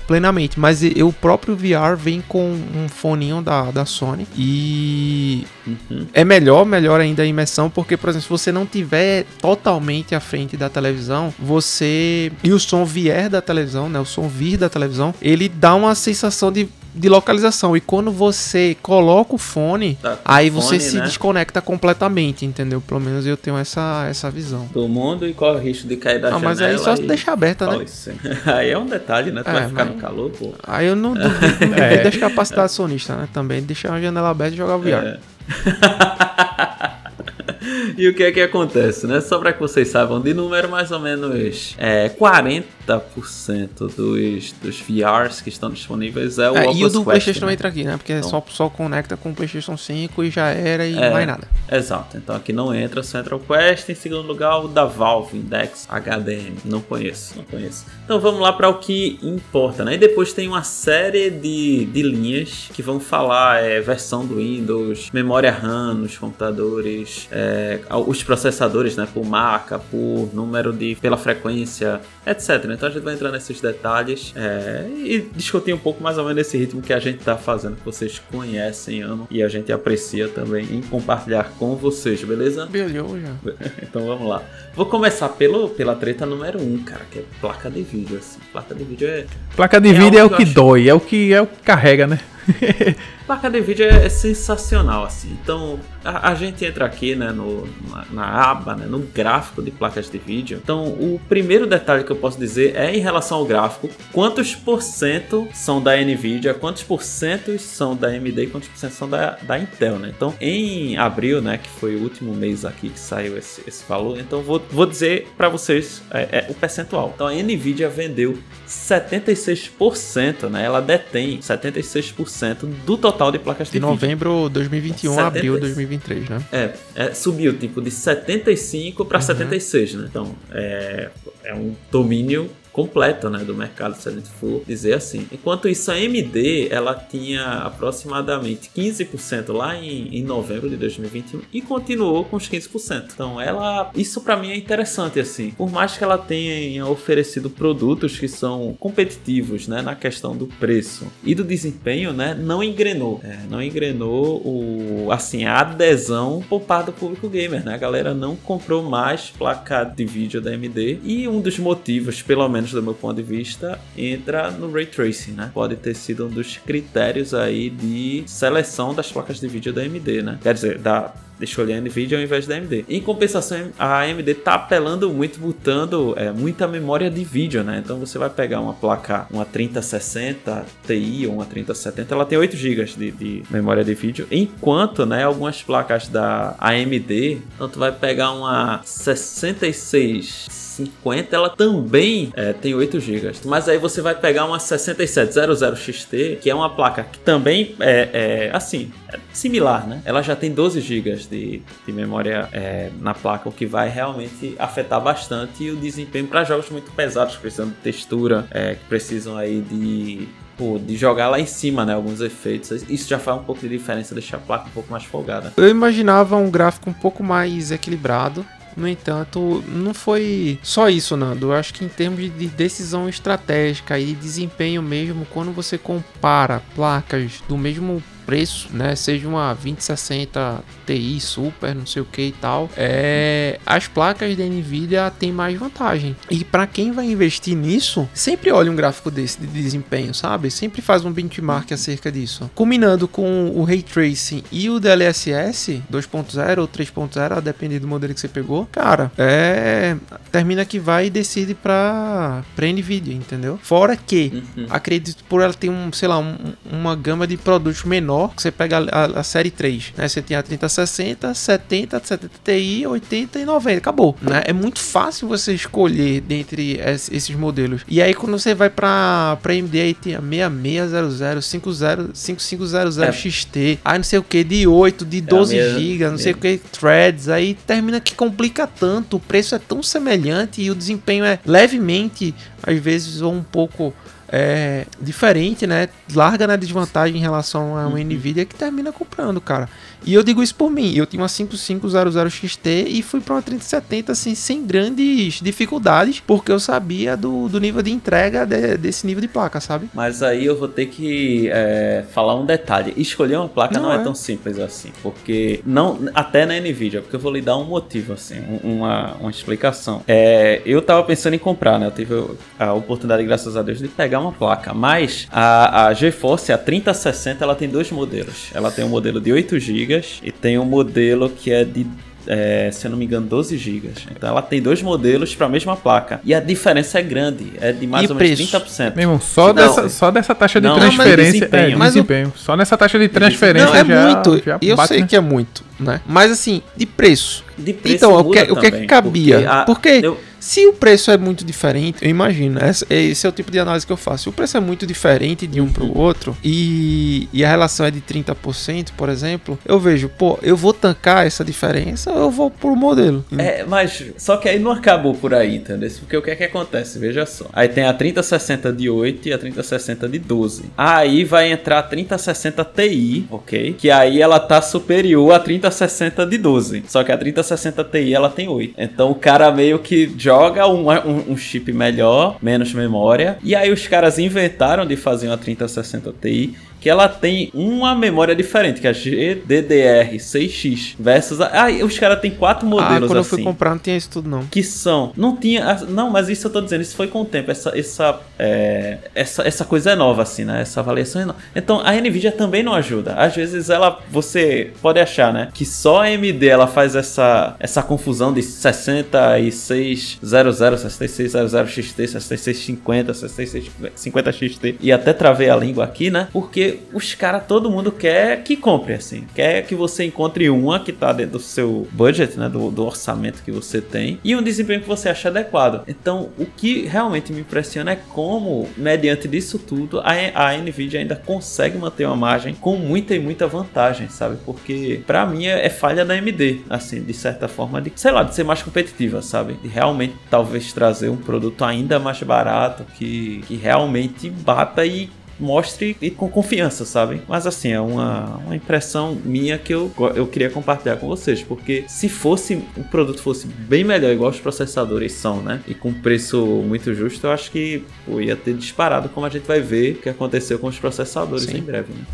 plenamente. Mas e- o próprio VR vem com um foninho da, da Sony e Uhum. é melhor, melhor ainda a imersão, porque, por exemplo, se você não tiver totalmente à frente da televisão, você. E o som vier da televisão, né? O som vir da televisão, ele dá uma sensação de. De localização, e quando você coloca o fone, Tá Aí fone, você se né? desconecta completamente, entendeu? Pelo menos eu tenho essa, essa visão. do mundo e corre o risco de cair da Não, janela. mas aí só se e- deixar aberta, né? Aí é um detalhe, né? Tu É, vai ficar mas- no calor, pô. Aí eu não duvido É. das capacidades sonistas, né? Também deixar a janela aberta e jogar VR. É. e o que é que acontece, né? Só para que vocês saibam, de número mais ou menos é, 40% dos, dos VRs que estão disponíveis é o É, Oculus e o do Quest, PlayStation não né? entra aqui, né? Porque Então- só, só conecta com o PlayStation 5 e já era e É. mais nada. Exato, então aqui não entra o Central Quest. Em segundo lugar, o da Valve Index HDM. Não conheço, não conheço. Então vamos lá para o que importa, né? E depois tem uma série de, de linhas que vão falar é, versão do Windows, memória RAM nos computadores, é, os processadores, né? Por marca, por número de. pela frequência, etc. Então a gente vai entrar nesses detalhes é, e discutir um pouco mais ou menos esse ritmo que a gente tá fazendo, que vocês conhecem, amam e a gente aprecia também em compartilhar com vocês, beleza? Brilhou já. Então vamos lá. Vou começar pelo, pela treta número 1, um, cara, que é placa de vídeo, assim. Placa de vídeo é. Placa de É vídeo é o que eu que acho- dói, é o que é o que carrega, né? Placa de vídeo é, é sensacional, assim. Então, a, a gente entra aqui, né, no, na, na aba, né, no gráfico de placas de vídeo. Então, o primeiro detalhe que eu posso dizer é em relação ao gráfico. Quantos por cento são da NVIDIA, quantos por cento são da AMD e quantos por cento são da, da Intel, né? Então, em abril, né, que foi o último mês aqui que saiu esse, esse valor, então vou, vou dizer para vocês é, é, o percentual. Então, a NVIDIA vendeu 76%, né? Ela detém 76% do total de placas de, De novembro de 2021 a 70. abril de 2023, né? É, é, subiu tipo de 75 para 76, né? Então é, é um domínio completo, né, do mercado, se a gente for dizer assim. Enquanto isso, a AMD, ela tinha aproximadamente 15% lá em, em novembro de 2021 e continuou com os 15%. Então, ela, isso para mim é interessante assim. Por mais que ela tenha oferecido produtos que são competitivos, né, na questão do preço e do desempenho, né, não engrenou, É, não engrenou o assim a adesão por parte do público gamer, né? A galera não comprou mais placa de vídeo da AMD e um dos motivos, pelo menos menos do meu ponto de vista, entra no Ray Tracing, né? Pode ter sido um dos critérios aí de seleção das placas de vídeo da AMD, né? Quer dizer, da escolher a Nvidia ao invés da AMD. Em compensação, a AMD tá apelando muito, botando é, muita memória de vídeo, né? Então você vai pegar uma placa, uma 3060 Ti ou uma 3070, ela tem 8 GB de, de, memória de vídeo, enquanto, né, algumas placas da AMD, então tu vai pegar uma 66 50 ela também é, tem 8 GB. Mas aí você vai pegar uma 6700 XT, que é uma placa que também é, é assim, é similar, né? Ela já tem 12 GB de, de memória é, na placa, o que vai realmente afetar bastante o desempenho para jogos muito pesados, precisando de textura, é, que precisam aí de Pô, de jogar lá em cima, né? Alguns efeitos. Isso já faz um pouco de diferença, deixar a placa um pouco mais folgada. Eu imaginava um gráfico um pouco mais equilibrado. No entanto, não foi só isso, Nando. Eu acho que em termos de decisão estratégica e desempenho mesmo, quando você compara placas do mesmo preço, né? Seja uma 2060 Ti Super, não sei o que e tal, é, as placas da Nvidia têm mais vantagem. E para quem vai investir nisso, sempre olha um gráfico desse de desempenho, sabe? Sempre faz um benchmark acerca disso. Combinando com o Ray Tracing e o DLSS 2.0 ou 3.0, a depender do modelo que você pegou, cara, é termina que vai e decide para para Nvidia, entendeu? Fora que uhum. acredito por ela ter um, sei lá, um, uma gama de produtos menor menor, que você pega a, a, a, série 3, né? Você tem a 3060, 70, 70 Ti, 80 e 90, acabou, né? É muito fácil você escolher dentre esses modelos. E aí quando você vai para para AMD aí tem a 6600, 50, 5500 é. XT, aí não sei o que de 8, de 12 é GB, não sei o que threads, aí termina que complica tanto, o preço é tão semelhante e o desempenho é levemente às vezes ou um pouco é, diferente, né? Larga na desvantagem em relação a uma uhum. Nvidia que termina comprando, cara. E eu digo isso por mim. Eu tinha uma 5500 XT e fui para uma 3070 assim, sem grandes dificuldades, porque eu sabia do, do nível de entrega de, desse nível de placa, sabe? Mas aí eu vou ter que é, falar um detalhe. Escolher uma placa não, não é. é. tão simples assim, porque não até na Nvidia, porque eu vou lhe dar um motivo assim, uma, uma explicação. É, eu tava pensando em comprar, né? Eu tive a oportunidade, graças a Deus, de pegar uma placa, mas a, a GeForce, a 3060, ela tem dois modelos. Ela tem um modelo de 8 GB e tem um modelo que é de é, se eu não me engano, 12 GB. Então ela tem dois modelos para a mesma placa. E a diferença é grande, é de mais e ou menos 30%. Meu irmão, só, não, dessa, só dessa taxa de não, transferência. Não, desempenho. É, mas desempenho. O... Só nessa taxa de transferência não, é já, muito. Já eu sei né? que é muito, né? Mas assim, de preço. De preço então, o que, o que é que cabia? Porque, a, porque eu... Se o preço é muito diferente, eu imagino, esse é o tipo de análise que eu faço. Se o preço é muito diferente de um para o uhum. outro e, e a relação é de 30%, por exemplo, eu vejo, pô, eu vou tancar essa diferença ou eu vou pro modelo? É, mas só que aí não acabou por aí, entendeu? Porque o que é que acontece? Veja só. Aí tem a 3060 de 8 e a 3060 de 12. Aí vai entrar a 3060 Ti, ok? Que aí ela tá superior à 3060 de 12. Só que a 3060 Ti ela tem 8. Então o cara meio que joga joga um, um, um, chip melhor, menos memória. E aí os caras inventaram de fazer uma 3060 Ti que ela tem uma memória diferente, que é a GDDR6X versus a... Ah, os caras têm quatro modelos ah, quando assim. eu fui comprar não tinha isso tudo não. Que são... Não tinha... Não, mas isso eu tô dizendo, isso foi com o tempo. Essa, essa, é, essa, essa coisa é nova assim, né? Essa avaliação é nova. Então a Nvidia também não ajuda. Às vezes ela... Você pode achar, né? Que só a AMD ela faz essa, essa confusão de 6600, 6600 XT, 6650, 6650 XT e até travei a língua aqui, né? Porque os caras, todo mundo quer que compre, assim. Quer que você encontre uma que tá dentro do seu budget, né? Do, do orçamento que você tem. E um desempenho que você acha adequado. Então, o que realmente me impressiona é como, mediante disso tudo, a, a Nvidia ainda consegue manter uma margem com muita e muita vantagem, sabe? Porque, para mim, é, é, falha da AMD, assim, de certa forma, de, sei lá, de ser mais competitiva, sabe? De realmente, talvez, trazer um produto ainda mais barato que, que realmente bata e mostre e com confiança, sabe? Mas assim, é uma, uma impressão minha que eu, eu queria compartilhar com vocês, porque se fosse o produto fosse bem melhor, igual os processadores são, né? E com preço muito justo, eu acho que pô, ia ter disparado, como a gente vai ver o que aconteceu com os processadores Sim. em breve, né?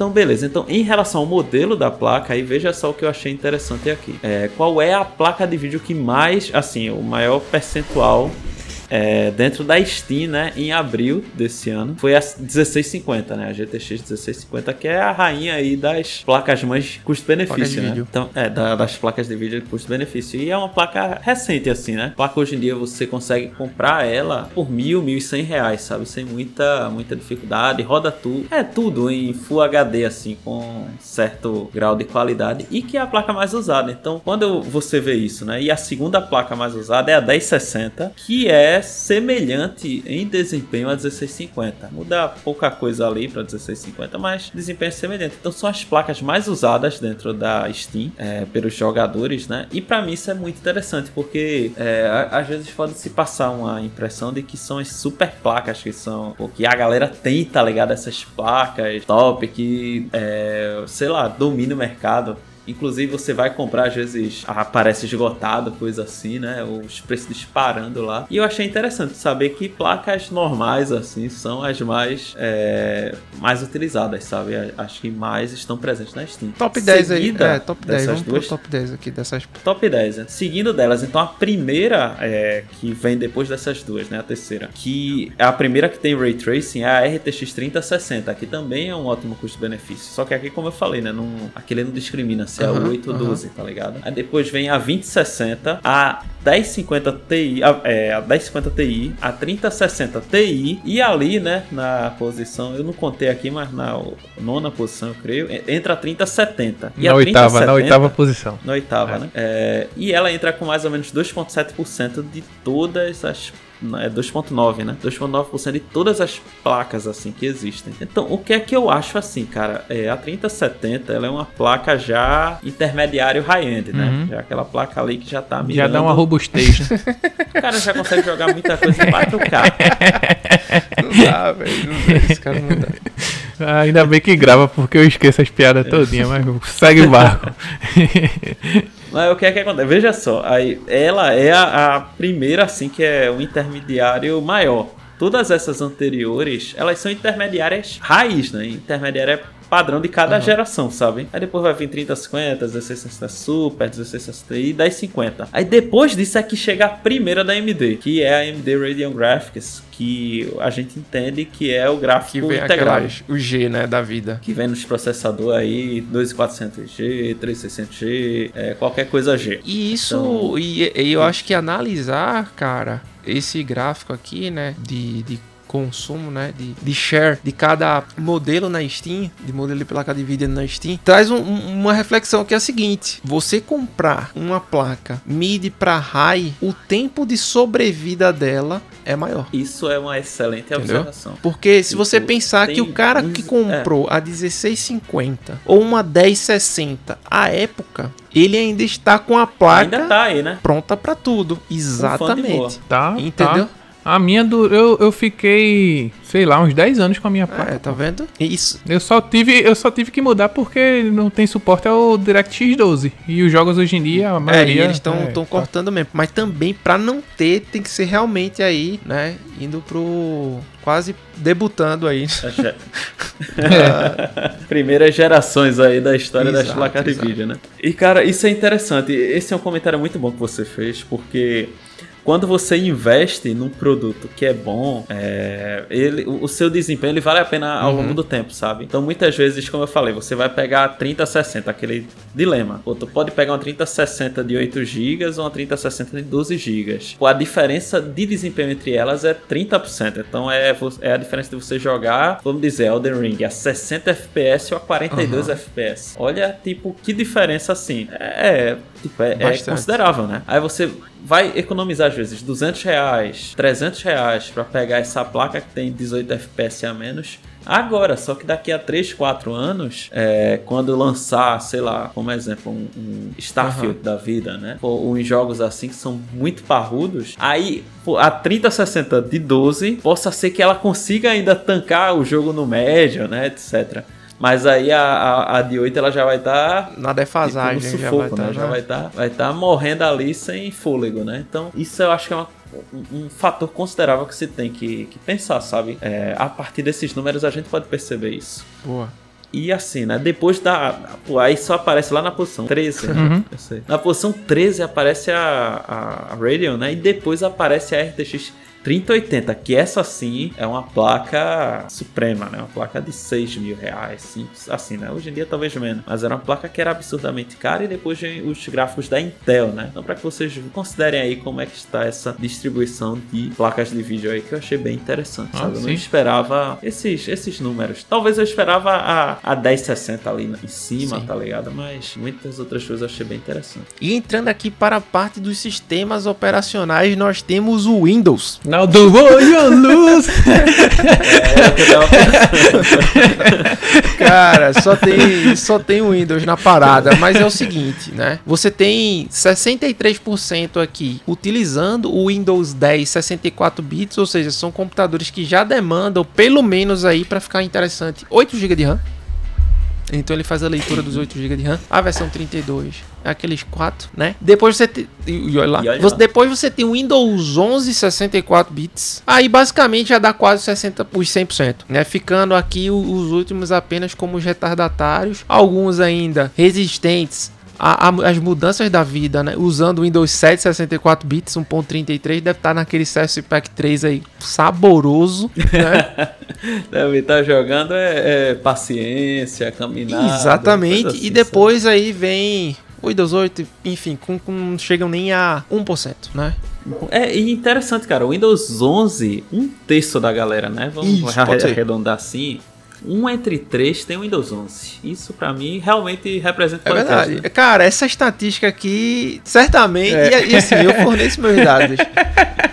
Então, beleza. Então, em relação ao modelo da placa, aí veja só o que eu achei interessante aqui. É, qual é a placa de vídeo que mais, assim, o maior percentual é, dentro da Steam, né, em abril desse ano, foi a 1650, né, a GTX 1650, que é a rainha aí das placas mães custo-benefício, né? Então, é, da, das placas de vídeo custo-benefício. E é uma placa recente, assim, né? Placa hoje em dia você consegue comprar ela por mil, mil e cem reais, sabe? Sem muita, muita dificuldade. Roda tudo. É tudo em Full HD, assim, com certo grau de qualidade. E que é a placa mais usada. Então, quando você vê isso, né? E a segunda placa mais usada é a 1060, que é semelhante em desempenho a 1650. Muda pouca coisa ali para 1650, mas desempenho é semelhante. Então, são as placas mais usadas dentro da Steam é, pelos jogadores, né? E para mim isso é muito interessante, porque é, às vezes pode se passar uma impressão de que são as super placas que são, que a galera tem, tá ligado? Essas placas top que, é, sei lá, domina o mercado. Inclusive você vai comprar, às vezes aparece esgotado, coisa assim, né? Os preços disparando lá. E eu achei interessante saber que placas normais, assim, são as mais, é, mais utilizadas, sabe? Acho que mais estão presentes na Steam. Top 10 Seguida aí, é, top 10, vamos duas, top 10 aqui dessas. Top 10, né? Seguindo delas, então a primeira é, que vem depois dessas duas, né? A terceira. Que é a primeira que tem Ray Tracing é a RTX 3060, que também é um ótimo custo-benefício. Só que aqui, como eu falei, né? Não, aquele não discrimina se é uhum, 8 ou 12, uhum. tá ligado? Aí depois vem a 2060, a 1050 Ti, a, é, a 1050 Ti, a 3060 Ti e ali, né, na posição, eu não contei aqui, mas na nona posição, eu creio, entra a 3070. E na a oitava, 3070, na oitava posição. Na oitava, é. né? É, e ela entra com mais ou menos 2,7% de todas as é 2.9, né? 2.9% de todas as placas assim que existem. Então, o que é que eu acho assim, cara? É, a 3070, ela é uma placa já intermediário high-end, né? Uhum. Já aquela placa ali que já tá mirando... Já dá uma robustez, né? o cara já consegue jogar muita coisa em 4K. não dá, velho. Não dá. Esse cara não dá. Ah, ainda bem que grava porque eu esqueço as piadas todinha, mas segue o barco. Mas o que é que acontece? Veja só, aí, ela é a, a primeira, assim, que é o intermediário maior. Todas essas anteriores, elas são intermediárias raiz, né? Intermediária padrão de cada uhum. geração, sabe? Aí depois vai vir 3050, 1660 Super, 1660 e 1050. Aí depois disso é que chega a primeira da AMD, que é a AMD Radeon Graphics, que a gente entende que é o gráfico que vem integrado. o G, né, da vida. Que vem nos processadores aí, 2400G, 3600G, é, qualquer coisa G. E isso, então, e, e eu acho que analisar, cara, esse gráfico aqui, né, de, de consumo, né, de, de share de cada modelo na Steam, de modelo de placa de vídeo na Steam, traz um, uma reflexão que é a seguinte: você comprar uma placa mid para high, o tempo de sobrevida dela é maior. Isso é uma excelente Entendeu? observação. Porque se tipo, você pensar que o cara que comprou é. a 1650 ou uma 1060 à época, ele ainda está com a placa tá aí, né? pronta para tudo. Exatamente. Tá, entendeu? Tá. A minha do, eu, eu fiquei, sei lá, uns 10 anos com a minha placa. É, tá vendo? Isso. Eu só tive, eu só tive que mudar porque não tem suporte ao DirectX 12. E os jogos hoje em dia, a maioria. É, e eles estão é, tá. cortando mesmo. Mas também, para não ter, tem que ser realmente aí, né? Indo pro. Quase debutando aí. é. Primeiras gerações aí da história exato, das placas de vídeo, né? E cara, isso é interessante. Esse é um comentário muito bom que você fez, porque quando você investe num produto que é bom, é, ele, o, seu desempenho ele vale a pena ao uhum. longo do tempo, sabe? Então muitas vezes, como eu falei, você vai pegar 3060, aquele dilema. Pô, tu pode pegar uma 3060 de 8 GB ou uma 3060 de 12 GB. A diferença de desempenho entre elas é 30%. Então é, é a diferença de você jogar, vamos dizer, Elden Ring a 60 FPS ou a 42 uhum. FPS. Olha, tipo, que diferença assim. É, tipo, é, é considerável, né? Aí você vai economizar às vezes 200 reais, 300 reais para pegar essa placa que tem 18 FPS a menos. Agora, só que daqui a 3, 4 anos, é, quando lançar, sei lá, como exemplo, um, um Starfield uhum. da vida, né? Ou uns jogos assim que são muito parrudos, aí a 3060 de 12 possa ser que ela consiga ainda tancar o jogo no médio, né? Etc. Mas aí a, a, a de 8 ela já vai estar. Tá, Na defasagem, tipo, sufoco, já vai estar. Tá, né? já vai estar tá, vai tá morrendo ali sem fôlego, né? Então, isso eu acho que é uma um, fator considerável que você tem que, que pensar, sabe? É, a partir desses números a gente pode perceber isso. Boa. E assim, né? Depois da. Pô, aí só aparece lá na posição 13, né? Uhum. Na posição 13 aparece a, a, a Radeon, né? E depois aparece a RTX 3080, que essa sim é uma placa suprema, né? Uma placa de 6 mil reais, sim, assim, né? Hoje em dia talvez menos, mas era uma placa que era absurdamente cara e depois vem os gráficos da Intel, né? Então para que vocês considerem aí como é que está essa distribuição de placas de vídeo aí que eu achei bem interessante, ah, sabe? Eu não esperava esses, esses números. Talvez eu esperava a, a 1060 ali em cima, sim. tá ligado? Mas muitas outras coisas eu achei bem interessante. E entrando aqui para a parte dos sistemas operacionais, nós temos o Windows. Now the you lose. Cara, só tem, só tem o Windows na parada, mas é o seguinte, né? Você tem 63% aqui utilizando o Windows 10 64 bits, ou seja, são computadores que já demandam pelo menos aí para ficar interessante 8 GB de RAM. Então ele faz a leitura dos 8 GB de RAM. A versão 32 é aqueles 4, né? Depois você tem. E olha lá. E olha você, lá. Depois você tem o Windows 11 64 bits. Aí basicamente já dá quase 60 por 100%, né? Ficando aqui os últimos apenas como retardatários. Alguns ainda resistentes a, a, as mudanças da vida, né? Usando o Windows 7 64 bits 1.33 deve estar tá naquele CS Pack 3 aí saboroso, né? deve estar tá jogando é, é, paciência, caminhada. Exatamente. Assim, e depois sabe? aí vem o Windows 8, enfim, com, com, não chegam nem a 1%, né? É interessante, cara. O Windows 11, um terço da galera, né? Vamos Isso, arredondar assim um entre três tem o Windows 11. Isso para mim realmente representa É verdade. Né? Cara, essa estatística aqui, certamente, é. e, e, assim, eu forneço meus dados.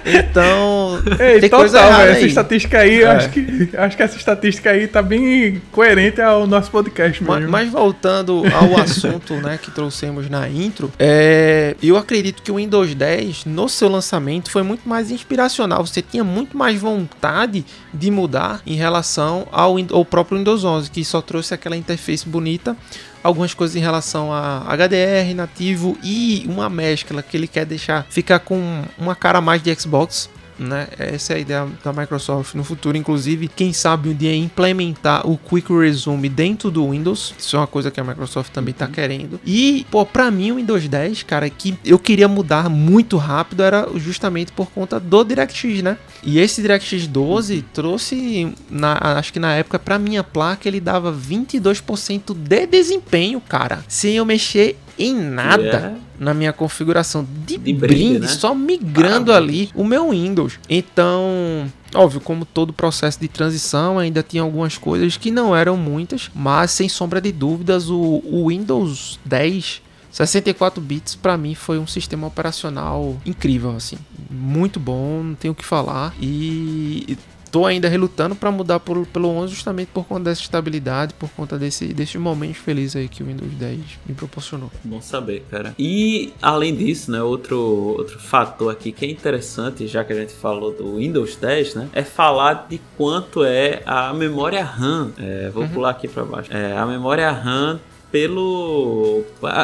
Então, Ei, tem total, coisa errada Essa estatística aí, é. acho, que, acho que essa estatística aí tá bem coerente ao nosso podcast mesmo. Mas, mas voltando ao assunto, né, que trouxemos na intro, é, eu acredito que o Windows 10, no seu lançamento, foi muito mais inspiracional. Você tinha muito mais vontade de mudar em relação ao, ao próprio Windows 11, que só trouxe aquela interface bonita, algumas coisas em relação a HDR nativo e uma mescla que ele quer deixar ficar com uma cara mais de Xbox né? Essa é a ideia da Microsoft no futuro, inclusive, quem sabe um dia implementar o Quick Resume dentro do Windows. Isso é uma coisa que a Microsoft também tá uhum. querendo. E, pô, para mim o Windows 10, cara, que eu queria mudar muito rápido era justamente por conta do DirectX, né? E esse DirectX 12 trouxe, na, acho que na época, para minha placa ele dava 22% de desempenho, cara, sem eu mexer em nada yeah. Na minha configuração de, de brinde, brinde né? só migrando ah, ali o meu Windows. Então, Óbvio, como todo processo de transição, ainda tinha algumas coisas que não eram muitas, mas sem sombra de dúvidas, o, o Windows 10 64 bits para mim foi um sistema operacional incrível assim, muito bom, não tenho o que falar e tô ainda relutando para mudar por, pelo 11 justamente por conta dessa estabilidade, por conta desse, desse momento feliz aí que o Windows 10 me proporcionou. Bom saber, cara. E além disso, né, outro, outro fator aqui que é interessante, já que a gente falou do Windows 10, né, é falar de quanto é a memória RAM. É, vou uhum. pular aqui para baixo. É, a memória RAM pelo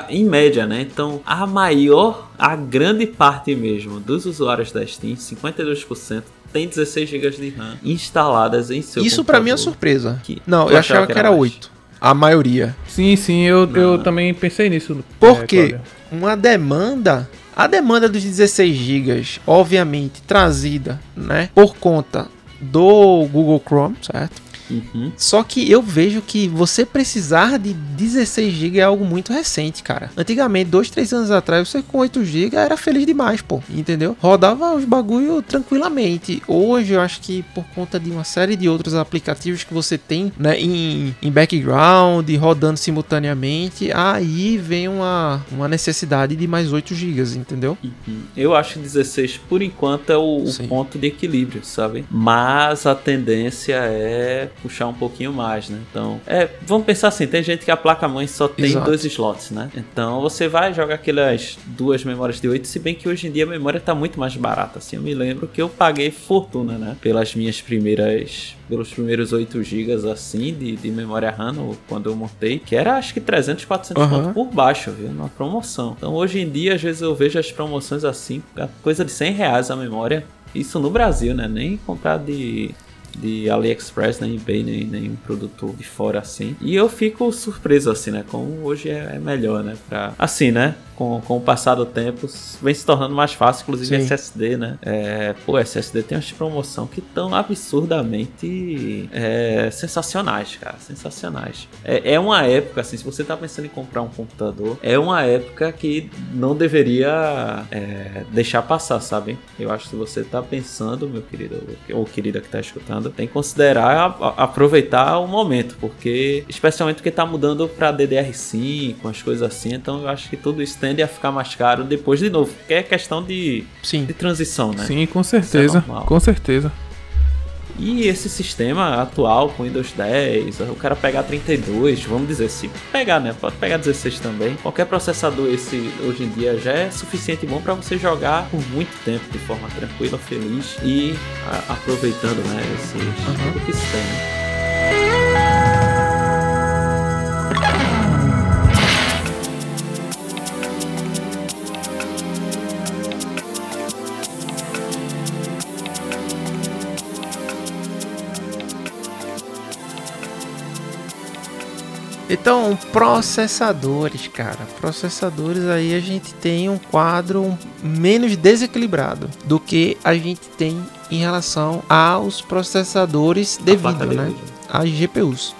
em média, né? Então, a maior, a grande parte mesmo dos usuários da Steam, 52% tem 16 GB de RAM instaladas em seu Isso para mim é surpresa. Que, não, eu achava que era, 8. A maioria. Sim, sim, eu, eu também pensei nisso. Porque é, uma demanda a demanda dos 16 GB, obviamente, trazida, né, por conta do Google Chrome, certo? Uhum. Só que eu vejo que você precisar de 16 GB é algo muito recente, cara. Antigamente, dois, três anos atrás, você com 8 GB era feliz demais, pô. Entendeu? Rodava os bagulho tranquilamente. Hoje, eu acho que por conta de uma série de outros aplicativos que você tem, né, em, em background, rodando simultaneamente, aí vem uma, uma necessidade de mais 8 GB, entendeu? Uhum. Eu acho que 16, por enquanto, é o, o ponto de equilíbrio, sabe? Mas a tendência é puxar um pouquinho mais, né? Então, é, vamos pensar assim, tem gente que a placa-mãe só tem Exato. dois slots, né? Então, você vai jogar aquelas duas memórias de 8, se bem que hoje em dia a memória tá muito mais barata, assim, eu me lembro que eu paguei fortuna, né? Pelas minhas primeiras pelos primeiros 8 GB assim de, de memória RAM quando eu montei, que era acho que 300, 400 uhum. por baixo, viu? Numa promoção. Então hoje em dia, às vezes eu vejo as promoções assim, coisa de 100 reais a memória. Isso no Brasil, né? Nem comprar de de AliExpress, nem eBay, nem nenhum produto de fora assim. E eu fico surpreso assim, né? Como hoje é, é melhor, né? Pra, assim, né? Com, com o passar do tempo, vem se tornando mais fácil, inclusive Sim. SSD, né? É, pô, SSD tem umas promoção que tão absurdamente é, sensacionais, cara. Sensacionais. É, é uma época, assim, se você tá pensando em comprar um computador, é uma época que não deveria é, deixar passar, sabe? Eu acho que se você tá pensando, meu querido, ou querida que tá escutando, tem que considerar a, a, aproveitar o momento, porque, especialmente porque tá mudando pra DDR5, as coisas assim, então eu acho que tudo isso tende a ficar mais caro depois de novo, porque é questão de, Sim. de transição, né? Sim, com certeza. É com certeza. E esse sistema atual com Windows 10, o cara pegar 32, vamos dizer assim, pegar, né? Pode pegar 16 também. Qualquer processador esse hoje em dia já é suficiente bom para você jogar por muito tempo de forma tranquila, feliz e a, aproveitando, né, esse uhum. sistema. Então, processadores, cara. Processadores aí a gente tem um quadro menos desequilibrado do que a gente tem em relação aos processadores devido, né? Às GPUs.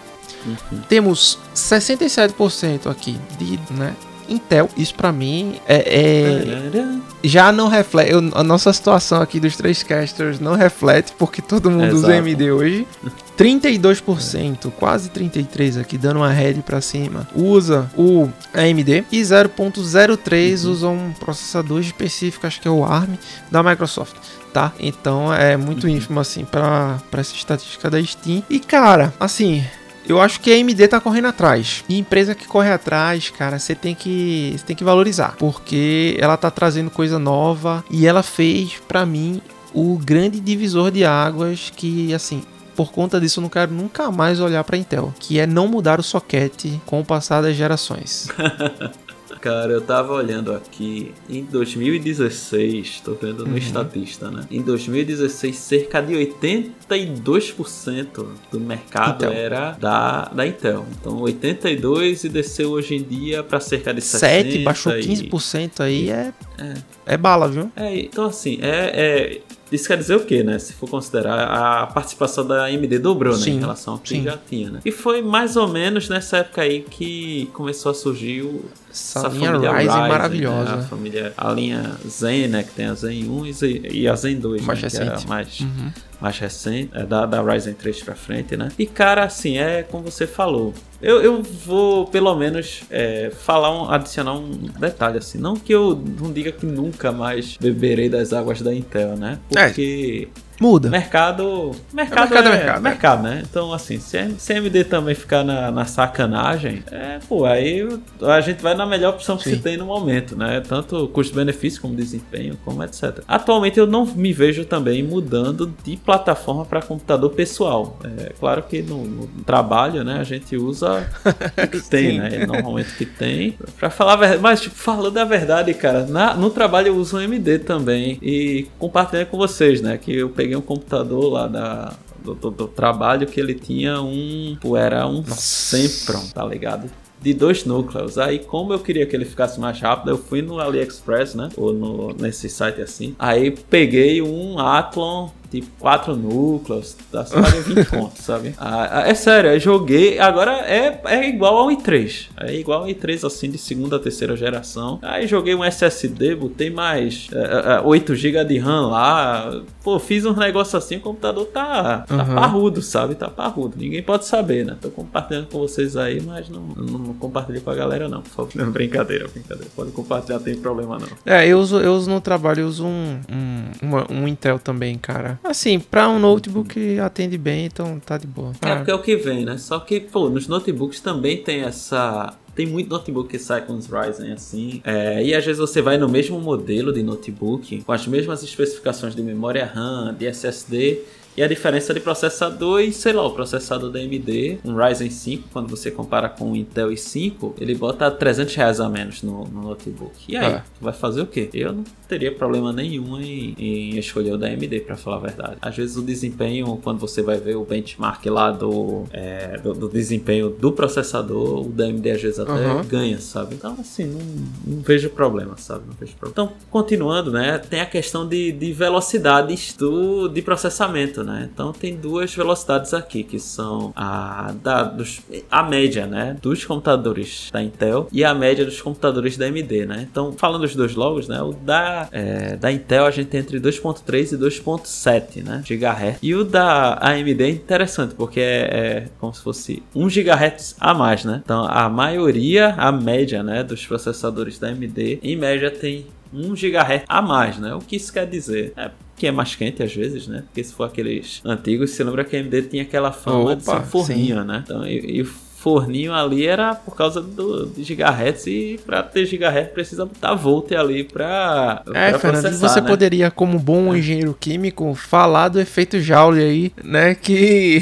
Uhum. Temos 67% aqui de, né, Intel. Isso para mim é, é já não reflete. Eu, a nossa situação aqui dos três casters não reflete porque todo mundo Exato. usa AMD hoje. 32%, quase 33 aqui, dando uma head para cima, usa o AMD e 0.03 uhum. usa um processador específico, acho que é o ARM da Microsoft. Tá? Então é muito uhum. ínfimo assim para essa estatística da Steam. E cara, assim, eu acho que a AMD tá correndo atrás. E empresa que corre atrás, cara, você tem que você tem que valorizar, porque ela tá trazendo coisa nova e ela fez para mim o grande divisor de águas que assim, por conta disso eu não quero nunca mais olhar para Intel, que é não mudar o soquete com o passar das gerações. Cara, eu tava olhando aqui em 2016, tô vendo no uhum. Estatista, né? Em 2016, cerca de 82% do mercado Intel. era da, da Intel. Então, 82 e desceu hoje em dia para cerca de 70. 7, baixou 15% aí, é, é, é bala, viu? É, então assim, é, é isso quer dizer o quê, né? Se for considerar a participação da AMD dobrou, né? Em relação ao que sim. já tinha, né? E foi mais ou menos nessa época aí que começou a surgir o, essa, essa linha família Ryzen, Ryzen maravilhosa. Né? A família, a linha Zen, né? Que tem a Zen 1 e a Zen 2, mais né? recente. Que é mais, uhum. mais recente, é da, da Ryzen 3 pra frente, né? E cara, assim, é como você falou. Eu, eu vou, pelo menos, é, falar um, adicionar um detalhe, assim. Não que eu não diga que nunca mais beberei das águas da Intel, né? É. Porque é. Muda. Mercado. Mercado, é, mercado, é, mercado, mercado, né? Então, assim, se a AMD também ficar na, na sacanagem, é, pô, aí a gente vai na melhor opção que Sim. se tem no momento, né? Tanto custo-benefício como desempenho, como etc. Atualmente eu não me vejo também mudando de plataforma para computador pessoal. É claro que no, no, trabalho, né, a gente usa o que tem, né? Normalmente o que tem. Pra falar a verdade, mas tipo, falando a verdade, cara, na, no trabalho eu uso um AMD também e compartilhando com vocês, né, que eu peguei um computador lá da, do, do, do, trabalho que ele tinha um. Era um Sempron, tá ligado? De dois núcleos. Aí, como eu queria que ele ficasse mais rápido, eu fui no AliExpress, né? Ou no, nesse site assim. Aí peguei um Athlon tipo, quatro núcleos, dá só 20 pontos, sabe? Ah, ah, é sério, eu joguei, agora é, é igual ao i3, é igual ao i3, assim, de segunda, terceira geração. Aí joguei um SSD, botei mais é, 8 é, GB de RAM lá, pô, fiz um negócio assim, o computador tá, tá uhum. parrudo, sabe? Tá parrudo, ninguém pode saber, né? Tô compartilhando com vocês aí, mas não, não, não compartilhei com a galera não, favor. Brincadeira, brincadeira, pode compartilhar, não tem problema não. É, eu uso, eu uso no trabalho, eu uso um, um, uma, um Intel também, cara. Assim, para um notebook atende bem, então tá de boa. É, porque é o que vem, né? Só que, pô, nos notebooks também tem essa tem muito notebook que sai com os Ryzen assim. É, e às vezes você vai no mesmo modelo de notebook, com as mesmas especificações de memória RAM, de SSD, E a diferença de processador e, sei lá, o processador da AMD, um Ryzen 5, quando você compara com o Intel i5, ele bota 300 reais a menos no, no notebook. E aí, é. vai fazer o quê? Eu não teria problema nenhum em, em escolher o da AMD, para falar a verdade. Às vezes o desempenho, quando você vai ver o benchmark lá do, é, do, do, desempenho do processador, o da AMD às vezes até uhum. ganha, sabe? Então, assim, não, não, vejo problema, sabe? Não vejo problema. Então, continuando, né? Tem a questão de, de velocidades do, de processamento, né? Então, tem duas velocidades aqui, que são a, da, dos, a média, né? Dos computadores da Intel e a média dos computadores da AMD, né? Então, falando dos dois logos, né? O da, é, da Intel a gente tem entre 2.3 e 2.7, né? GHz. E o da AMD é interessante, porque é, é como se fosse 1 GHz a mais, né? Então, a maioria, a média, né? Dos processadores da AMD, em média tem 1 GHz a mais, né? O que isso quer dizer? É que é mais quente às vezes, né? Porque se for aqueles antigos, você lembra que a AMD tinha aquela fama Opa, de ser forninho, sim. né? Então, e, e forninho ali era por causa do, de gigahertz e para ter gigahertz precisa botar volt ali para É, pra Fernando, você né? poderia como bom é. engenheiro químico falar do efeito Joule aí, né, que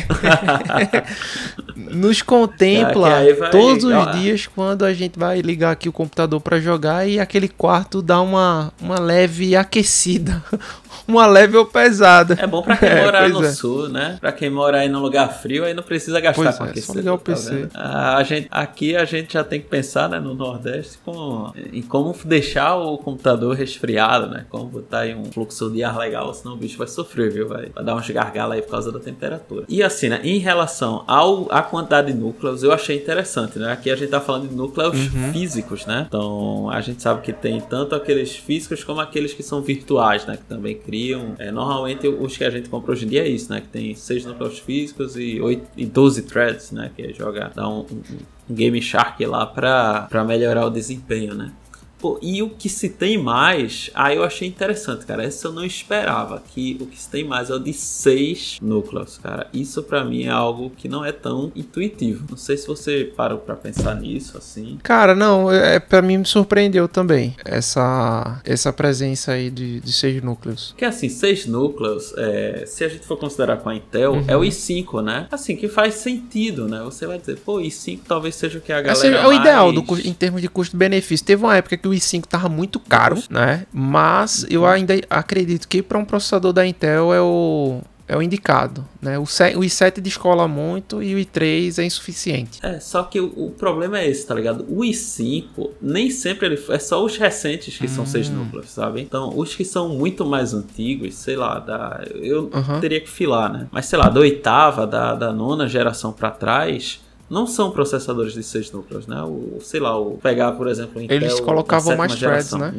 nos contempla é, todos os dias quando a gente vai ligar aqui o computador para jogar e aquele quarto dá uma, uma leve aquecida, uma leve pesada. É bom para quem é, mora no é. sul, né? Para quem mora aí no lugar frio, aí não precisa gastar pois com é, aquecedor. Só ligar o PC. Tá a gente, aqui a gente já tem que pensar, né, no Nordeste, com, em como deixar o computador resfriado, né? Como botar aí um fluxo de ar legal, senão o bicho vai sofrer, viu? Vai, vai dar uns gargalos aí por causa da temperatura. E assim, né? Em relação ao a quantidade de núcleos, eu achei interessante, né? Aqui a gente tá falando de núcleos uhum. físicos, né? Então a gente sabe que tem tanto aqueles físicos como aqueles que são virtuais, né? Que também criam. É, normalmente os que a gente compra hoje em dia é isso, né? Que tem seis núcleos físicos e, 8, e 12 threads, né? Que é um Game Shark lá para melhorar o desempenho, né? Pô, e o que se tem mais, aí eu achei interessante, cara. Essa eu não esperava. Que o que se tem mais é o de seis núcleos, cara. Isso para mim é algo que não é tão intuitivo. Não sei se você parou para pensar nisso, assim. Cara, não, é, para mim me surpreendeu também essa essa presença aí de, de seis núcleos. Que assim, seis núcleos, é, se a gente for considerar com a Intel, uhum. é o i5, né? Assim, que faz sentido, né? Você vai dizer, pô, i5 talvez seja o que a galera. é o ideal do, em termos de custo-benefício. Teve uma época que i5 tava muito caro, né? Mas eu ainda acredito que para um processador da Intel é o é o indicado, né? O, o i7 descola muito e o i3 é insuficiente. É, só que o, o, problema é esse, tá ligado? O i5 nem sempre ele é só os recentes que hum. são seis hum. núcleos, sabe? Então, os que são muito mais antigos, sei lá, da eu uhum. teria que filar, né? Mas sei lá, da oitava, da, da nona geração para trás, não são processadores de seis núcleos, né? O, sei lá, o pegar, por exemplo, o Intel, Eles colocavam mais threads, né?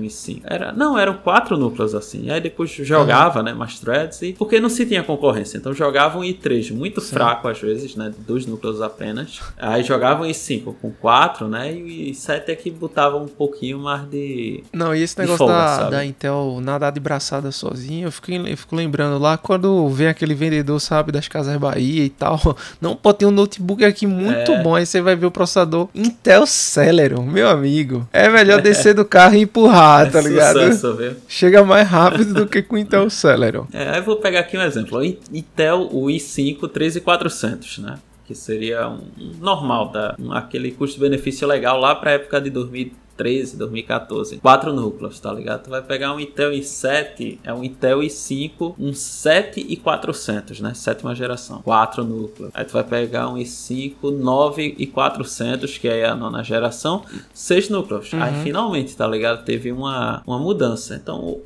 Era, não, eram quatro núcleos assim. Aí depois jogava, uhum. né, mais threads e porque não se tinha concorrência. Então jogavam i3 muito Sim. fraco às vezes, né, dois núcleos apenas. Aí jogavam i5 com quatro, né? E i7 é que botava um pouquinho mais de Não, e esse negócio folga, da, da, Intel nadar de braçada sozinho, eu fico, eu fico lembrando lá quando vem aquele vendedor, sabe, das Casas Bahia e tal. Não, pô, tem um notebook aqui muito muito é. bom. Aí você vai ver o processador Intel Celeron, meu amigo. É melhor descer do carro e empurrar, é tá ligado? Sucesso, viu? Chega mais rápido do que com o Intel Celeron. É, aí eu vou pegar aqui um exemplo. O Intel, o i5 13400, né? Que seria um normal, tá? aquele custo-benefício legal lá para a época de 2000 2013, 2014. Quatro núcleos, tá ligado? Tu vai pegar um Intel i7, é um Intel i5, um 7400, né? Sétima geração. Quatro núcleos. Aí tu vai pegar um i5, 9400, que é a nona geração, seis núcleos. Uhum. Aí finalmente, tá ligado? Teve uma, uma mudança. Então,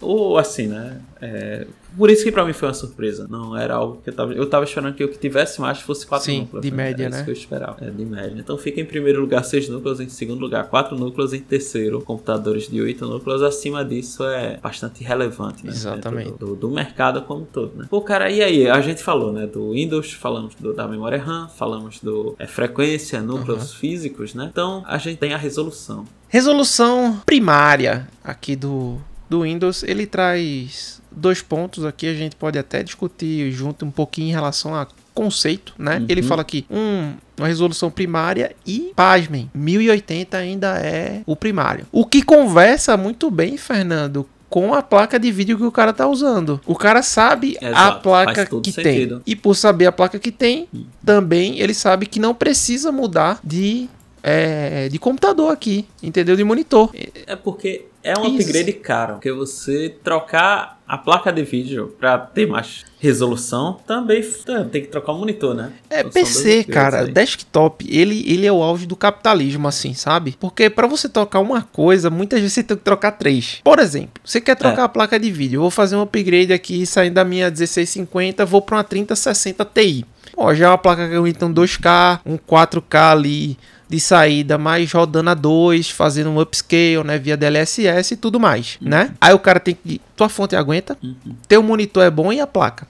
ou assim, né? É, por isso que pra mim foi uma surpresa. Não era algo que eu tava. Eu tava esperando que o que tivesse mais fosse quatro Sim, núcleos. De né? média, né? Isso que eu esperava. É, de média. Então fica em primeiro lugar seis núcleos, em segundo lugar quatro núcleos, em terceiro computadores de oito núcleos. Acima disso é bastante relevante, né? Exatamente. Do, do, do, mercado como um todo, né? Pô, cara, e aí? A gente falou, né? Do Windows, falamos do, da memória RAM, falamos do é, frequência, núcleos uhum. físicos, né? Então a gente tem a resolução. Resolução primária aqui do, do Windows, ele traz dois pontos aqui, a gente pode até discutir junto um pouquinho em relação a conceito, né? Uhum. Ele fala aqui um, uma resolução primária e, pasmem, 1080 ainda é o primário. O que conversa muito bem, Fernando, com a placa de vídeo que o cara tá usando. O cara sabe a Exato, placa faz todo que sentido. tem. E por saber a placa que tem, também ele sabe que não precisa mudar de, é, de computador aqui, entendeu? De monitor. É porque é um Isso. upgrade caro. Porque você trocar a placa de vídeo pra ter mais resolução, também f- tem que trocar o monitor, né? É são PC, cara, aí. desktop, ele, ele é o auge do capitalismo, assim, sabe? Porque pra você trocar uma coisa, muitas vezes você tem que trocar três. Por exemplo, você quer trocar É. a placa de vídeo, eu vou fazer um upgrade aqui, saindo da minha 1650, vou pra uma 3060 Ti. Ó, já é uma placa que aguenta um 2K, um 4K ali de saída, mas rodando a 2, fazendo um upscale, né, via DLSS e tudo mais, né? Aí o cara tem que... Tua fonte aguenta, teu monitor é bom e a placa.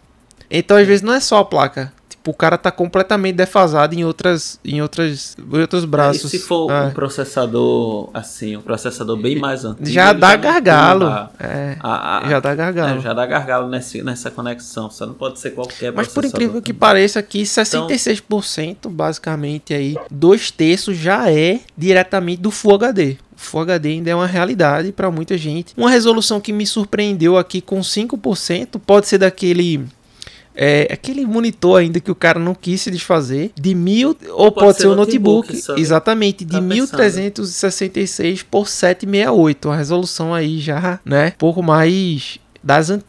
Então, às vezes, não é só a placa. Tipo, o cara tá completamente defasado em outras, em outras, em outros braços. E se for É. um processador assim, um processador bem mais antigo, já dá tem gargalo. É, a- a- já dá gargalo. é, já dá gargalo nesse, nessa conexão. Só não pode ser qualquer Mas por incrível que também. pareça aqui, 66% basicamente aí, dois terços já é diretamente do Full HD. O Full HD ainda é uma realidade para muita gente. Uma resolução que me surpreendeu aqui com 5% pode ser daquele é, aquele monitor ainda que o cara não quis se desfazer de mil ou pode, pode ser ser o notebook, notebook, exatamente de Tá pensando. 1366 por 768 a resolução aí já né? Pouco mais das an-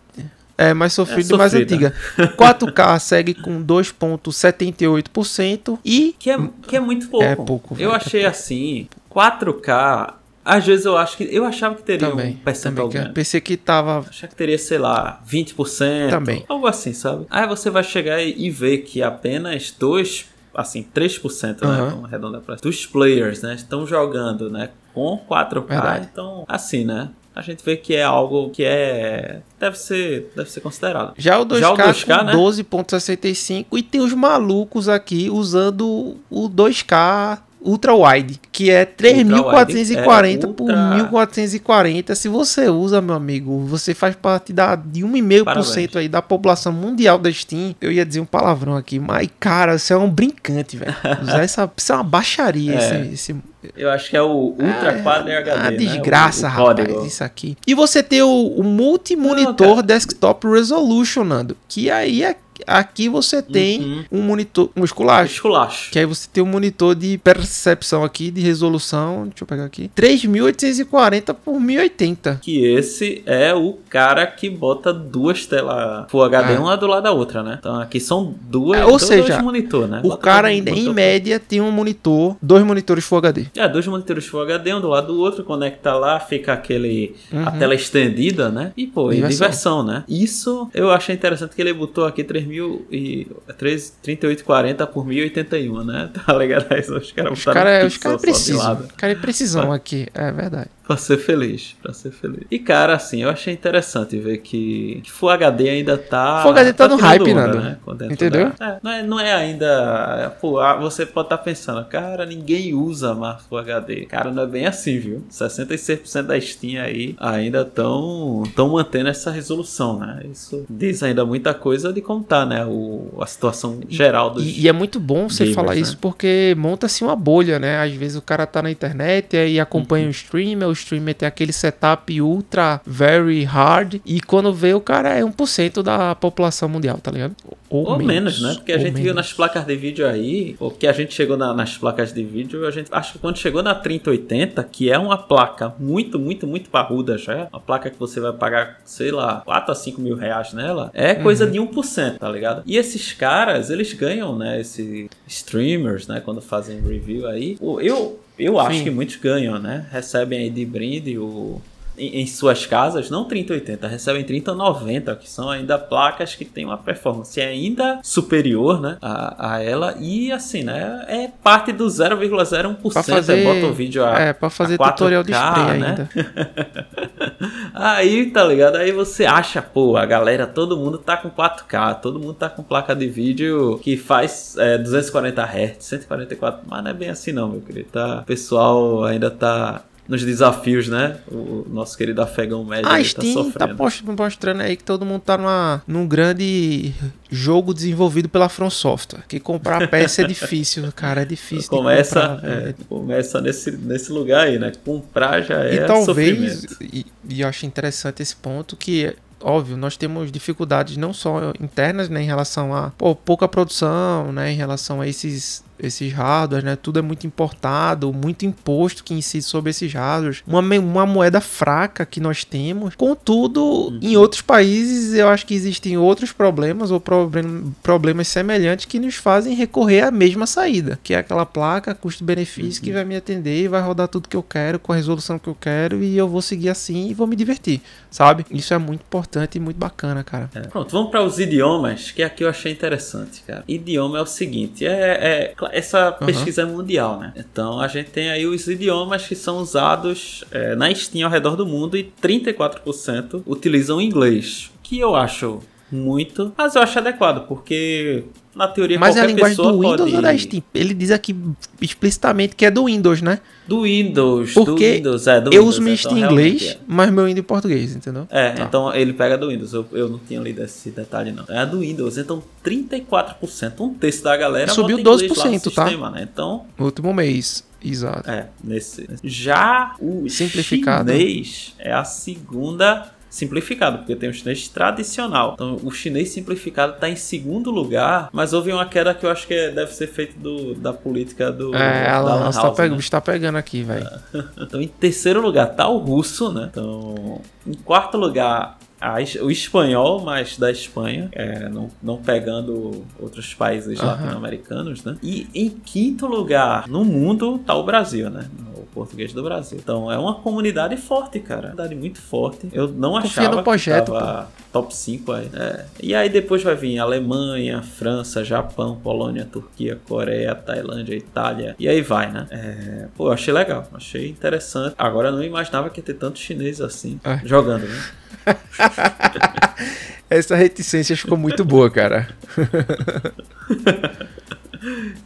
é mais sofrida e mais antiga. 4K segue com 2.78% e Que é, que é muito pouco. É pouco, Eu velho, achei assim, 4K, às vezes eu acho que eu achava que teria também, um percentual também eu grande. pensei que tava Achava que teria, sei lá, 20%. Também. Algo assim, sabe? Aí você vai chegar e, ver que apenas 2, assim, 3%, né? Aham. Vamos arredondar pra dos players, né? Estão jogando, né? Com 4K. Verdade. Então, assim, né? A gente vê que é algo que é. Deve ser, deve ser considerado. Já o 2K, Já o 2K, com né? 12.65 e tem os malucos aqui usando o 2K Ultra Wide, que é 3440 é por ultra- 1440. Se você usa, meu amigo, você faz parte da de 1,5% Parabéns. aí da população mundial da Steam. Eu ia dizer um palavrão aqui, mas cara, você é um brincante, velho. Usar essa, isso é uma baixaria É. esse, esse Eu acho que é o Ultra Quad HD. a né? desgraça, O- o rapaz, código. isso aqui. E você tem o, o multi-monitor Não, cara. desktop resolution, Nando, que aí é- aqui você tem Uhum. um monitor muscular. Esculacho. Que aí você tem um monitor de percepção aqui, de resolução, deixa eu pegar aqui, 3840 por 1080. Que esse é o cara que bota duas telas Full HD É. uma do lado da outra, né? Então aqui são duas, É, ou dois seja, monitor, né? O Bota cara um ainda, em média, tem um monitor, dois monitores Full HD. É, dois monitores Full HD, um do lado do outro, conecta lá, fica aquele. a Uhum. tela estendida, né? E pô, Diversão. diversão, né? Isso eu achei interessante que ele botou aqui 3000 e 3 3840 por 1081, né? Tá ligado? Aí os caras botaram os pixel cara de precisam. Os caras precisam aqui, é verdade. Pra ser feliz, pra ser feliz. E cara, assim, eu achei interessante ver que, que Full HD ainda tá. Full HD tá no tirando hype, onda, Nando. né, com dentro Entendeu? da- É, não, é, não é ainda. Pô, ah, você pode estar pensando, cara, ninguém usa mais Full HD. Cara, não é bem assim, viu? 66% da Steam aí ainda estão tão mantendo essa resolução, né? Isso diz ainda muita coisa de contar, né? O, a situação geral dos. E, e é muito bom você gamers, falar né? isso porque monta-se uma bolha, né? Às vezes o cara tá na internet e acompanha Uhum. o streamer, o streamer tem aquele setup ultra very hard e quando vê o cara é 1% da população mundial, tá ligado? Ou menos, né? Porque a ou gente viu menos. nas placas de vídeo aí, o que a gente chegou na- nas placas de vídeo, a gente acho que quando chegou na 3080, que é uma placa muito, muito, muito parruda já, uma placa que você vai pagar, sei lá, 4 a 5 mil reais nela, é coisa Uhum. de 1%, tá ligado? E esses caras, eles ganham, né? Esses streamers, né? Quando fazem review aí. O- Eu, eu acho Sim. que muitos ganham, né? Recebem aí de brinde o em, em suas casas, não 3080, recebem 3090, que são ainda placas que têm uma performance ainda superior, né, a, a ela e assim, né, é parte do 0,01%, Pra fazer, é, bota o vídeo a, é, pra fazer a 4K, tutorial de spray né? ainda. Aí, tá ligado? Aí você acha, pô, a galera, todo mundo tá com 4K, todo mundo tá com placa de vídeo que faz é, 240 Hz, 144, mas não é bem assim não, meu querido, tá? O pessoal ainda tá nos desafios, né? O nosso querido afegão médio A aí tá tá, sofrendo. post- mostrando aí que todo mundo tá numa, num grande jogo desenvolvido pela From Software. Que comprar a peça é difícil, cara. É difícil. começa, comprar, é, começa nesse, nesse lugar aí, né? Comprar já é E talvez, sofrimento. e, e eu acho interessante esse ponto que, óbvio, nós temos dificuldades não só internas, né, em relação a pô, pouca produção, né, em relação a esses esses hardwares, né? Tudo é muito importado, muito imposto que incide sobre esses hardwares. Uma, uma moeda fraca que nós temos. Contudo, em outros países eu acho que existem outros problemas ou problem- problemas semelhantes que nos fazem recorrer à mesma saída, que é aquela placa custo-benefício que vai me atender e vai rodar tudo que eu quero com a resolução que eu quero e eu vou seguir assim e vou me divertir, sabe? Isso é muito importante e muito bacana, cara. É. Pronto, vamos para os idiomas, que aqui eu achei interessante, cara. Idioma é o seguinte, é, é- essa pesquisa é mundial, né? Então a gente tem aí os idiomas que são usados é, na Steam ao redor do mundo e 34% utilizam inglês, que eu acho muito, mas eu acho adequado, porque na teoria Mas é a qualquer linguagem pessoa do Windows pode... ou da Steam? Ele diz aqui explicitamente que é do Windows, né? Do Windows, do Porque Windows, é, do eu Windows, uso meu então Steam em inglês, é. mas meu Windows em português, entendeu? É, Tá. então ele pega do Windows. Eu, eu não tinha lido esse detalhe, não. É do Windows. Então, 34%, um terço da galera Subiu bota inglês lá no 12%, tá? sistema, né? Então, No último mês, exato. é, nesse. Já o Simplificado. chinês é a segunda simplificado, porque tem o chinês tradicional. Então, o chinês simplificado está em segundo lugar, mas houve uma queda que eu acho que é- deve ser feito do, da política do É, da ela, ela tá, pegando, né? o bicho tá pegando aqui, velho. Então, em terceiro lugar tá o russo, né? Então, em quarto lugar, a es- o espanhol, mas da Espanha, é, não, não pegando outros países Aham. latino-americanos, né? E em quinto lugar no mundo tá o Brasil, né? O português do Brasil. Então, é uma comunidade forte, cara. Uma comunidade muito forte. Eu não Confia achava no projeto, que tava top 5 aí. É. E aí depois vai vir Alemanha, França, Japão, Polônia, Turquia, Coreia, Tailândia, Itália. E aí vai, né? É, Pô, eu achei legal. Achei interessante. Agora eu não imaginava que ia ter tantos chineses assim É. jogando, né? Essa reticência ficou muito boa, cara.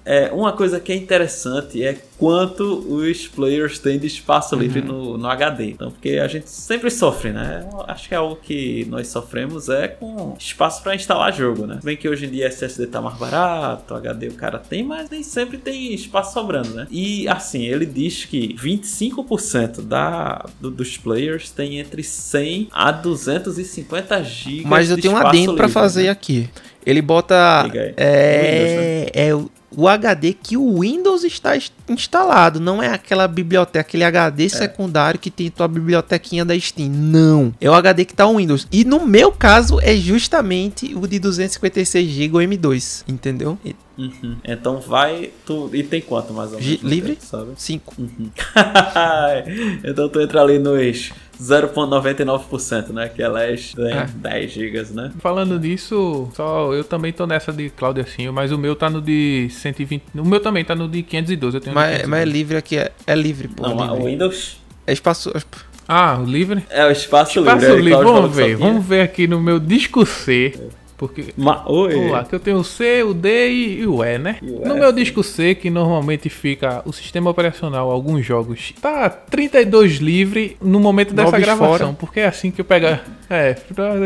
É, uma coisa que é interessante é quanto os players têm de espaço Uhum. livre no, no HD. Então, porque a gente sempre sofre, né? Acho que é algo que nós sofremos é com espaço para instalar jogo, né? Bem que hoje em dia SSD tá mais barato, HD o cara tem, mas nem sempre tem espaço sobrando, né? E assim, ele diz que 25% da, do- dos players tem entre 100 a 250 GB Mas eu tenho um adendo pra livre, fazer né? aqui. Ele bota. Aí. É, é o HD que o Windows está ins- instalado. Não é aquela biblioteca, aquele HD secundário que tem tua bibliotequinha da Steam. Não. É o HD que tá o Windows. E no meu caso é justamente o de 256 GB ou M2. Entendeu? E- Uhum. Então vai. Tu... E tem quanto mais ou menos? No livre? tempo, sabe? Cinco. Uhum. então tu entra ali nos 0,99%, né? Que ela é É. 10 GB, né? Falando disso, só eu também tô nessa de Cláudio assim, mas o meu tá no de 120. O meu também tá no de 512. Eu tenho Mas, 512. mas é livre aqui. É, é livre, pô. Não, livre. o Windows É espaço. Ah, o livre? é o espaço, Espaço livre. aí livre, vamos ver. Vamos ver aqui no meu disco C. Porque. Ma... Oi. Vamos lá, que eu tenho o C, o D e, o E, né? O no meu disco C, que normalmente fica o sistema operacional, alguns jogos, tá 32 livre no momento dessa Nove gravação. fora. Porque é assim que eu pegar. É,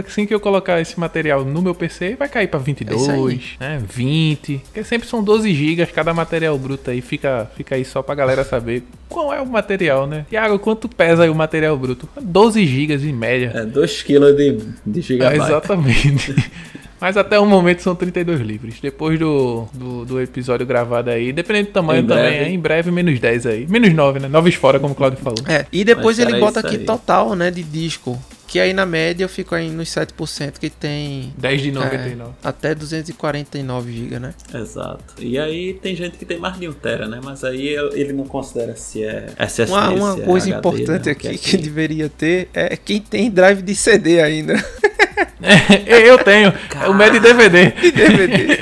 assim que eu colocar esse material no meu PC, vai cair pra É 22, isso aí. né? 20. Porque sempre são 12 GB cada material bruto aí. Fica, fica aí só pra galera saber qual é o material, né? Thiago, quanto pesa aí o material bruto? 12 GB em média. É 2 kg de, de É, gigabyte. exatamente. Mas até o momento são 32 livres. Depois do, do, do episódio gravado aí, dependendo do tamanho Em também, breve. é em breve menos 10 aí. Menos 9, né? 9 fora, como o Claudio falou. É, e depois ele bota aqui aí. total, né, de disco. Que aí na média eu fico aí nos 7% que tem 10 de é, 99. até 249 GB, né? Exato. E aí tem gente que tem mais de 1 tera, né? Mas aí ele não considera se é SSD, Uma, uma se é coisa HD, importante né? aqui O que, deveria ter é quem tem drive de CD ainda. eu tenho. O médio DVD. De DVD.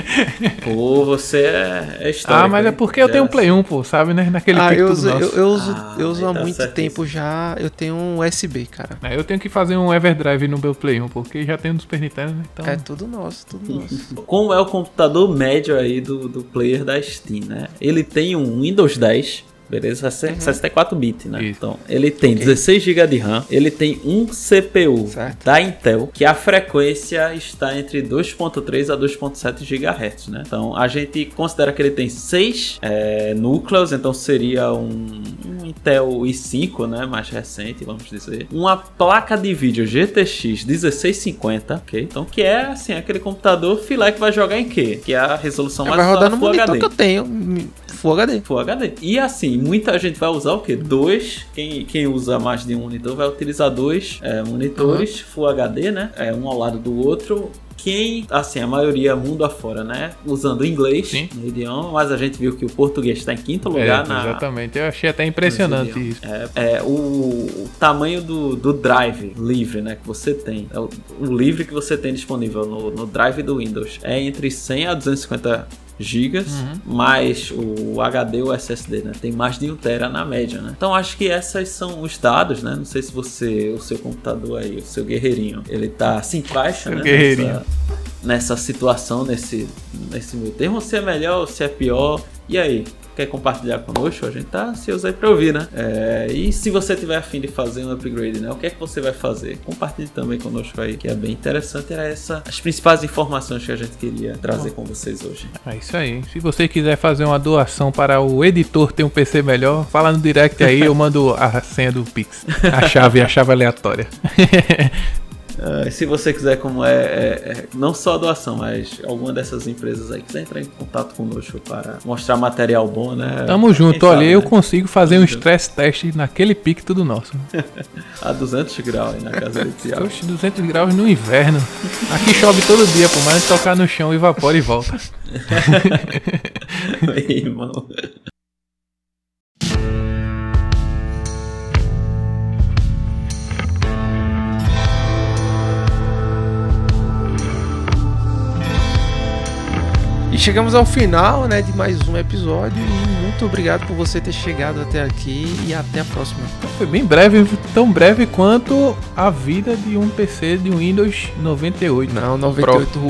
Pô, você é, é histórico. Ah, mas é porque eu tenho um Geração. Play 1, pô, sabe, né? Naquele ah, eu uso, eu, nosso. eu uso, Ah, eu uso há tá muito certíssimo. tempo já. Eu tenho um USB, cara. É, Eu tenho que fazer um Everdrive no meu Play 1, porque já tenho no Super Nintendo, né? Então, É tudo nosso, tudo nosso. Como é o computador médio aí do, do player da Steam, né? Ele tem um Windows 10, beleza? 64 bits, né? Isso. Então, ele tem Ok. 16 GB de RAM, ele tem um CPU Certo. da Intel, que a frequência está entre 2.3 a 2.7 GHz, né? Então, a gente considera que ele tem 6 núcleos, então seria um, um Intel i5, né? Mais recente, vamos dizer. Uma placa de vídeo GTX 1650, ok? Então, que é, assim, aquele computador filé que vai jogar em quê? Que é a resolução mais Vai rodar no monitor HD. que eu tenho. Full HD. Full HD. E assim, muita gente vai usar o quê? Dois. Quem, quem usa mais de um monitor vai utilizar dois é, monitores Full HD, né? É, um ao lado do outro. Quem, assim, a maioria mundo afora, né? Usando inglês Sim. no idioma, mas a gente viu que o português está em quinto É, lugar na. Exatamente, eu achei até impressionante isso. É, é, o, o tamanho do, do drive livre, né? Que você tem. É o, o livre que você tem disponível no, no drive do Windows é entre 100 a 250 gigas, Uhum. mais o HD ou SSD, né? Tem mais de 1 tera na média, né? Então acho que esses são os dados, né? Não sei se você, o seu computador aí, o seu guerreirinho, ele tá se encaixa, Seu né? guerreirinho. Nessa, nessa situação, nesse, nesse meio termo, se é melhor ou se é pior. E aí? Quer compartilhar conosco? A gente tá ansioso aí pra ouvir, né? É, e se você tiver afim de fazer um upgrade, né? O que é que você vai fazer? Compartilhe também conosco aí, que é bem interessante. Era essa as principais informações que a gente queria trazer com vocês hoje. É isso aí. Se você quiser fazer uma doação para o editor ter um PC melhor, fala no direct aí, eu mando a senha do Pix. A chave, a chave aleatória. E se você quiser, como é, é- é, não só a doação, mas alguma dessas empresas aí quiser entrar em contato conosco para mostrar material bom, né? Tamo junto, sabe, olha, eu né? consigo fazer um stress test naquele pique tudo nosso. A 200 graus aí na casa do Thiago. Oxe, 200 graus no inverno. Aqui chove todo dia, pô, mas tocar no chão, evapora e volta. Aí, irmão. E chegamos ao final, né, de mais um episódio. Muito obrigado por você ter chegado até aqui. E até a próxima. Foi bem breve, tão breve quanto a vida de um PC de Windows 98. Não, 98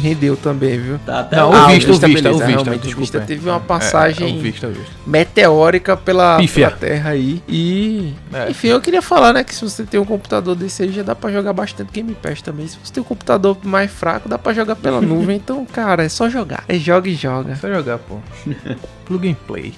rendeu também, viu? Tá até Não, o Ah, Vista, o Vista, beleza, o Vista, o desculpa, Vista é. teve uma É, passagem é, o Vista, o Vista. meteórica pela, pela Terra aí. E. É. Enfim, eu queria falar, né, que se você tem um computador desse aí, já dá pra jogar bastante Game Pass também. Se você tem um computador mais fraco, dá pra jogar pela nuvem. Então, cara, é só jogar. É joga e joga. É só jogar, pô. Plug and play.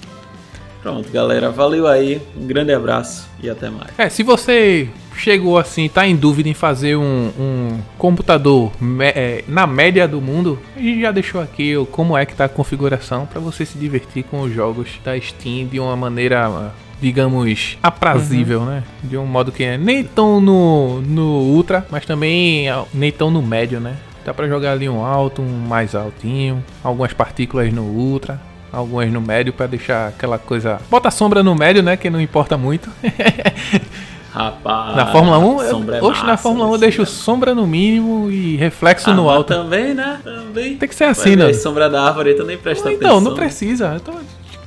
Pronto, galera. Valeu aí. Um grande abraço e até mais. É, se você chegou assim, tá em dúvida em fazer um, um computador me- é, na média do mundo, a gente já deixou aqui o- como é que tá a configuração para você se divertir com os jogos da Steam de uma maneira, digamos, aprazível, né? De um modo que é nem tão no, no ultra, mas também nem tão no médio, né? Dá pra jogar ali um alto, um mais altinho, algumas partículas no ultra. Algumas no médio pra deixar aquela coisa. Bota sombra no médio, né? Que não importa muito. Rapaz. Na Fórmula 1, eu, sombra é oxe, na Fórmula 1 eu isso deixo sombra no mínimo e reflexo Ah, no alto. Também, né? Também. Tem que ser assim, né? sombra da árvore, tu nem presta Então, atenção. não precisa. Então,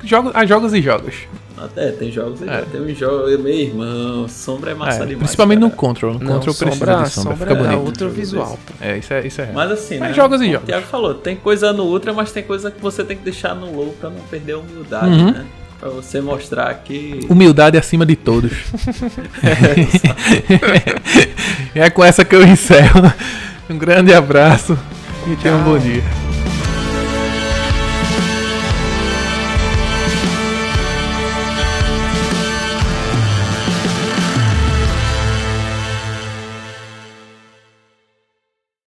jogo, há jogos e jogos. Até tem jogos aí, É. tem uns jogos, meu irmão, sombra é massa É, demais. principalmente no cara. Control. No Não, Control precisa sombra, de sombra, sombra fica é bonito. outro visual. É, isso é, isso é. Mas assim, Mas né? jogos e jogos. O Thiago falou, tem coisa no Ultra, mas tem coisa que você tem que deixar no low pra não perder a humildade, Uhum. né? Pra você mostrar que. Humildade acima de todos. é com essa que eu encerro. Um grande abraço e tenha um bom dia.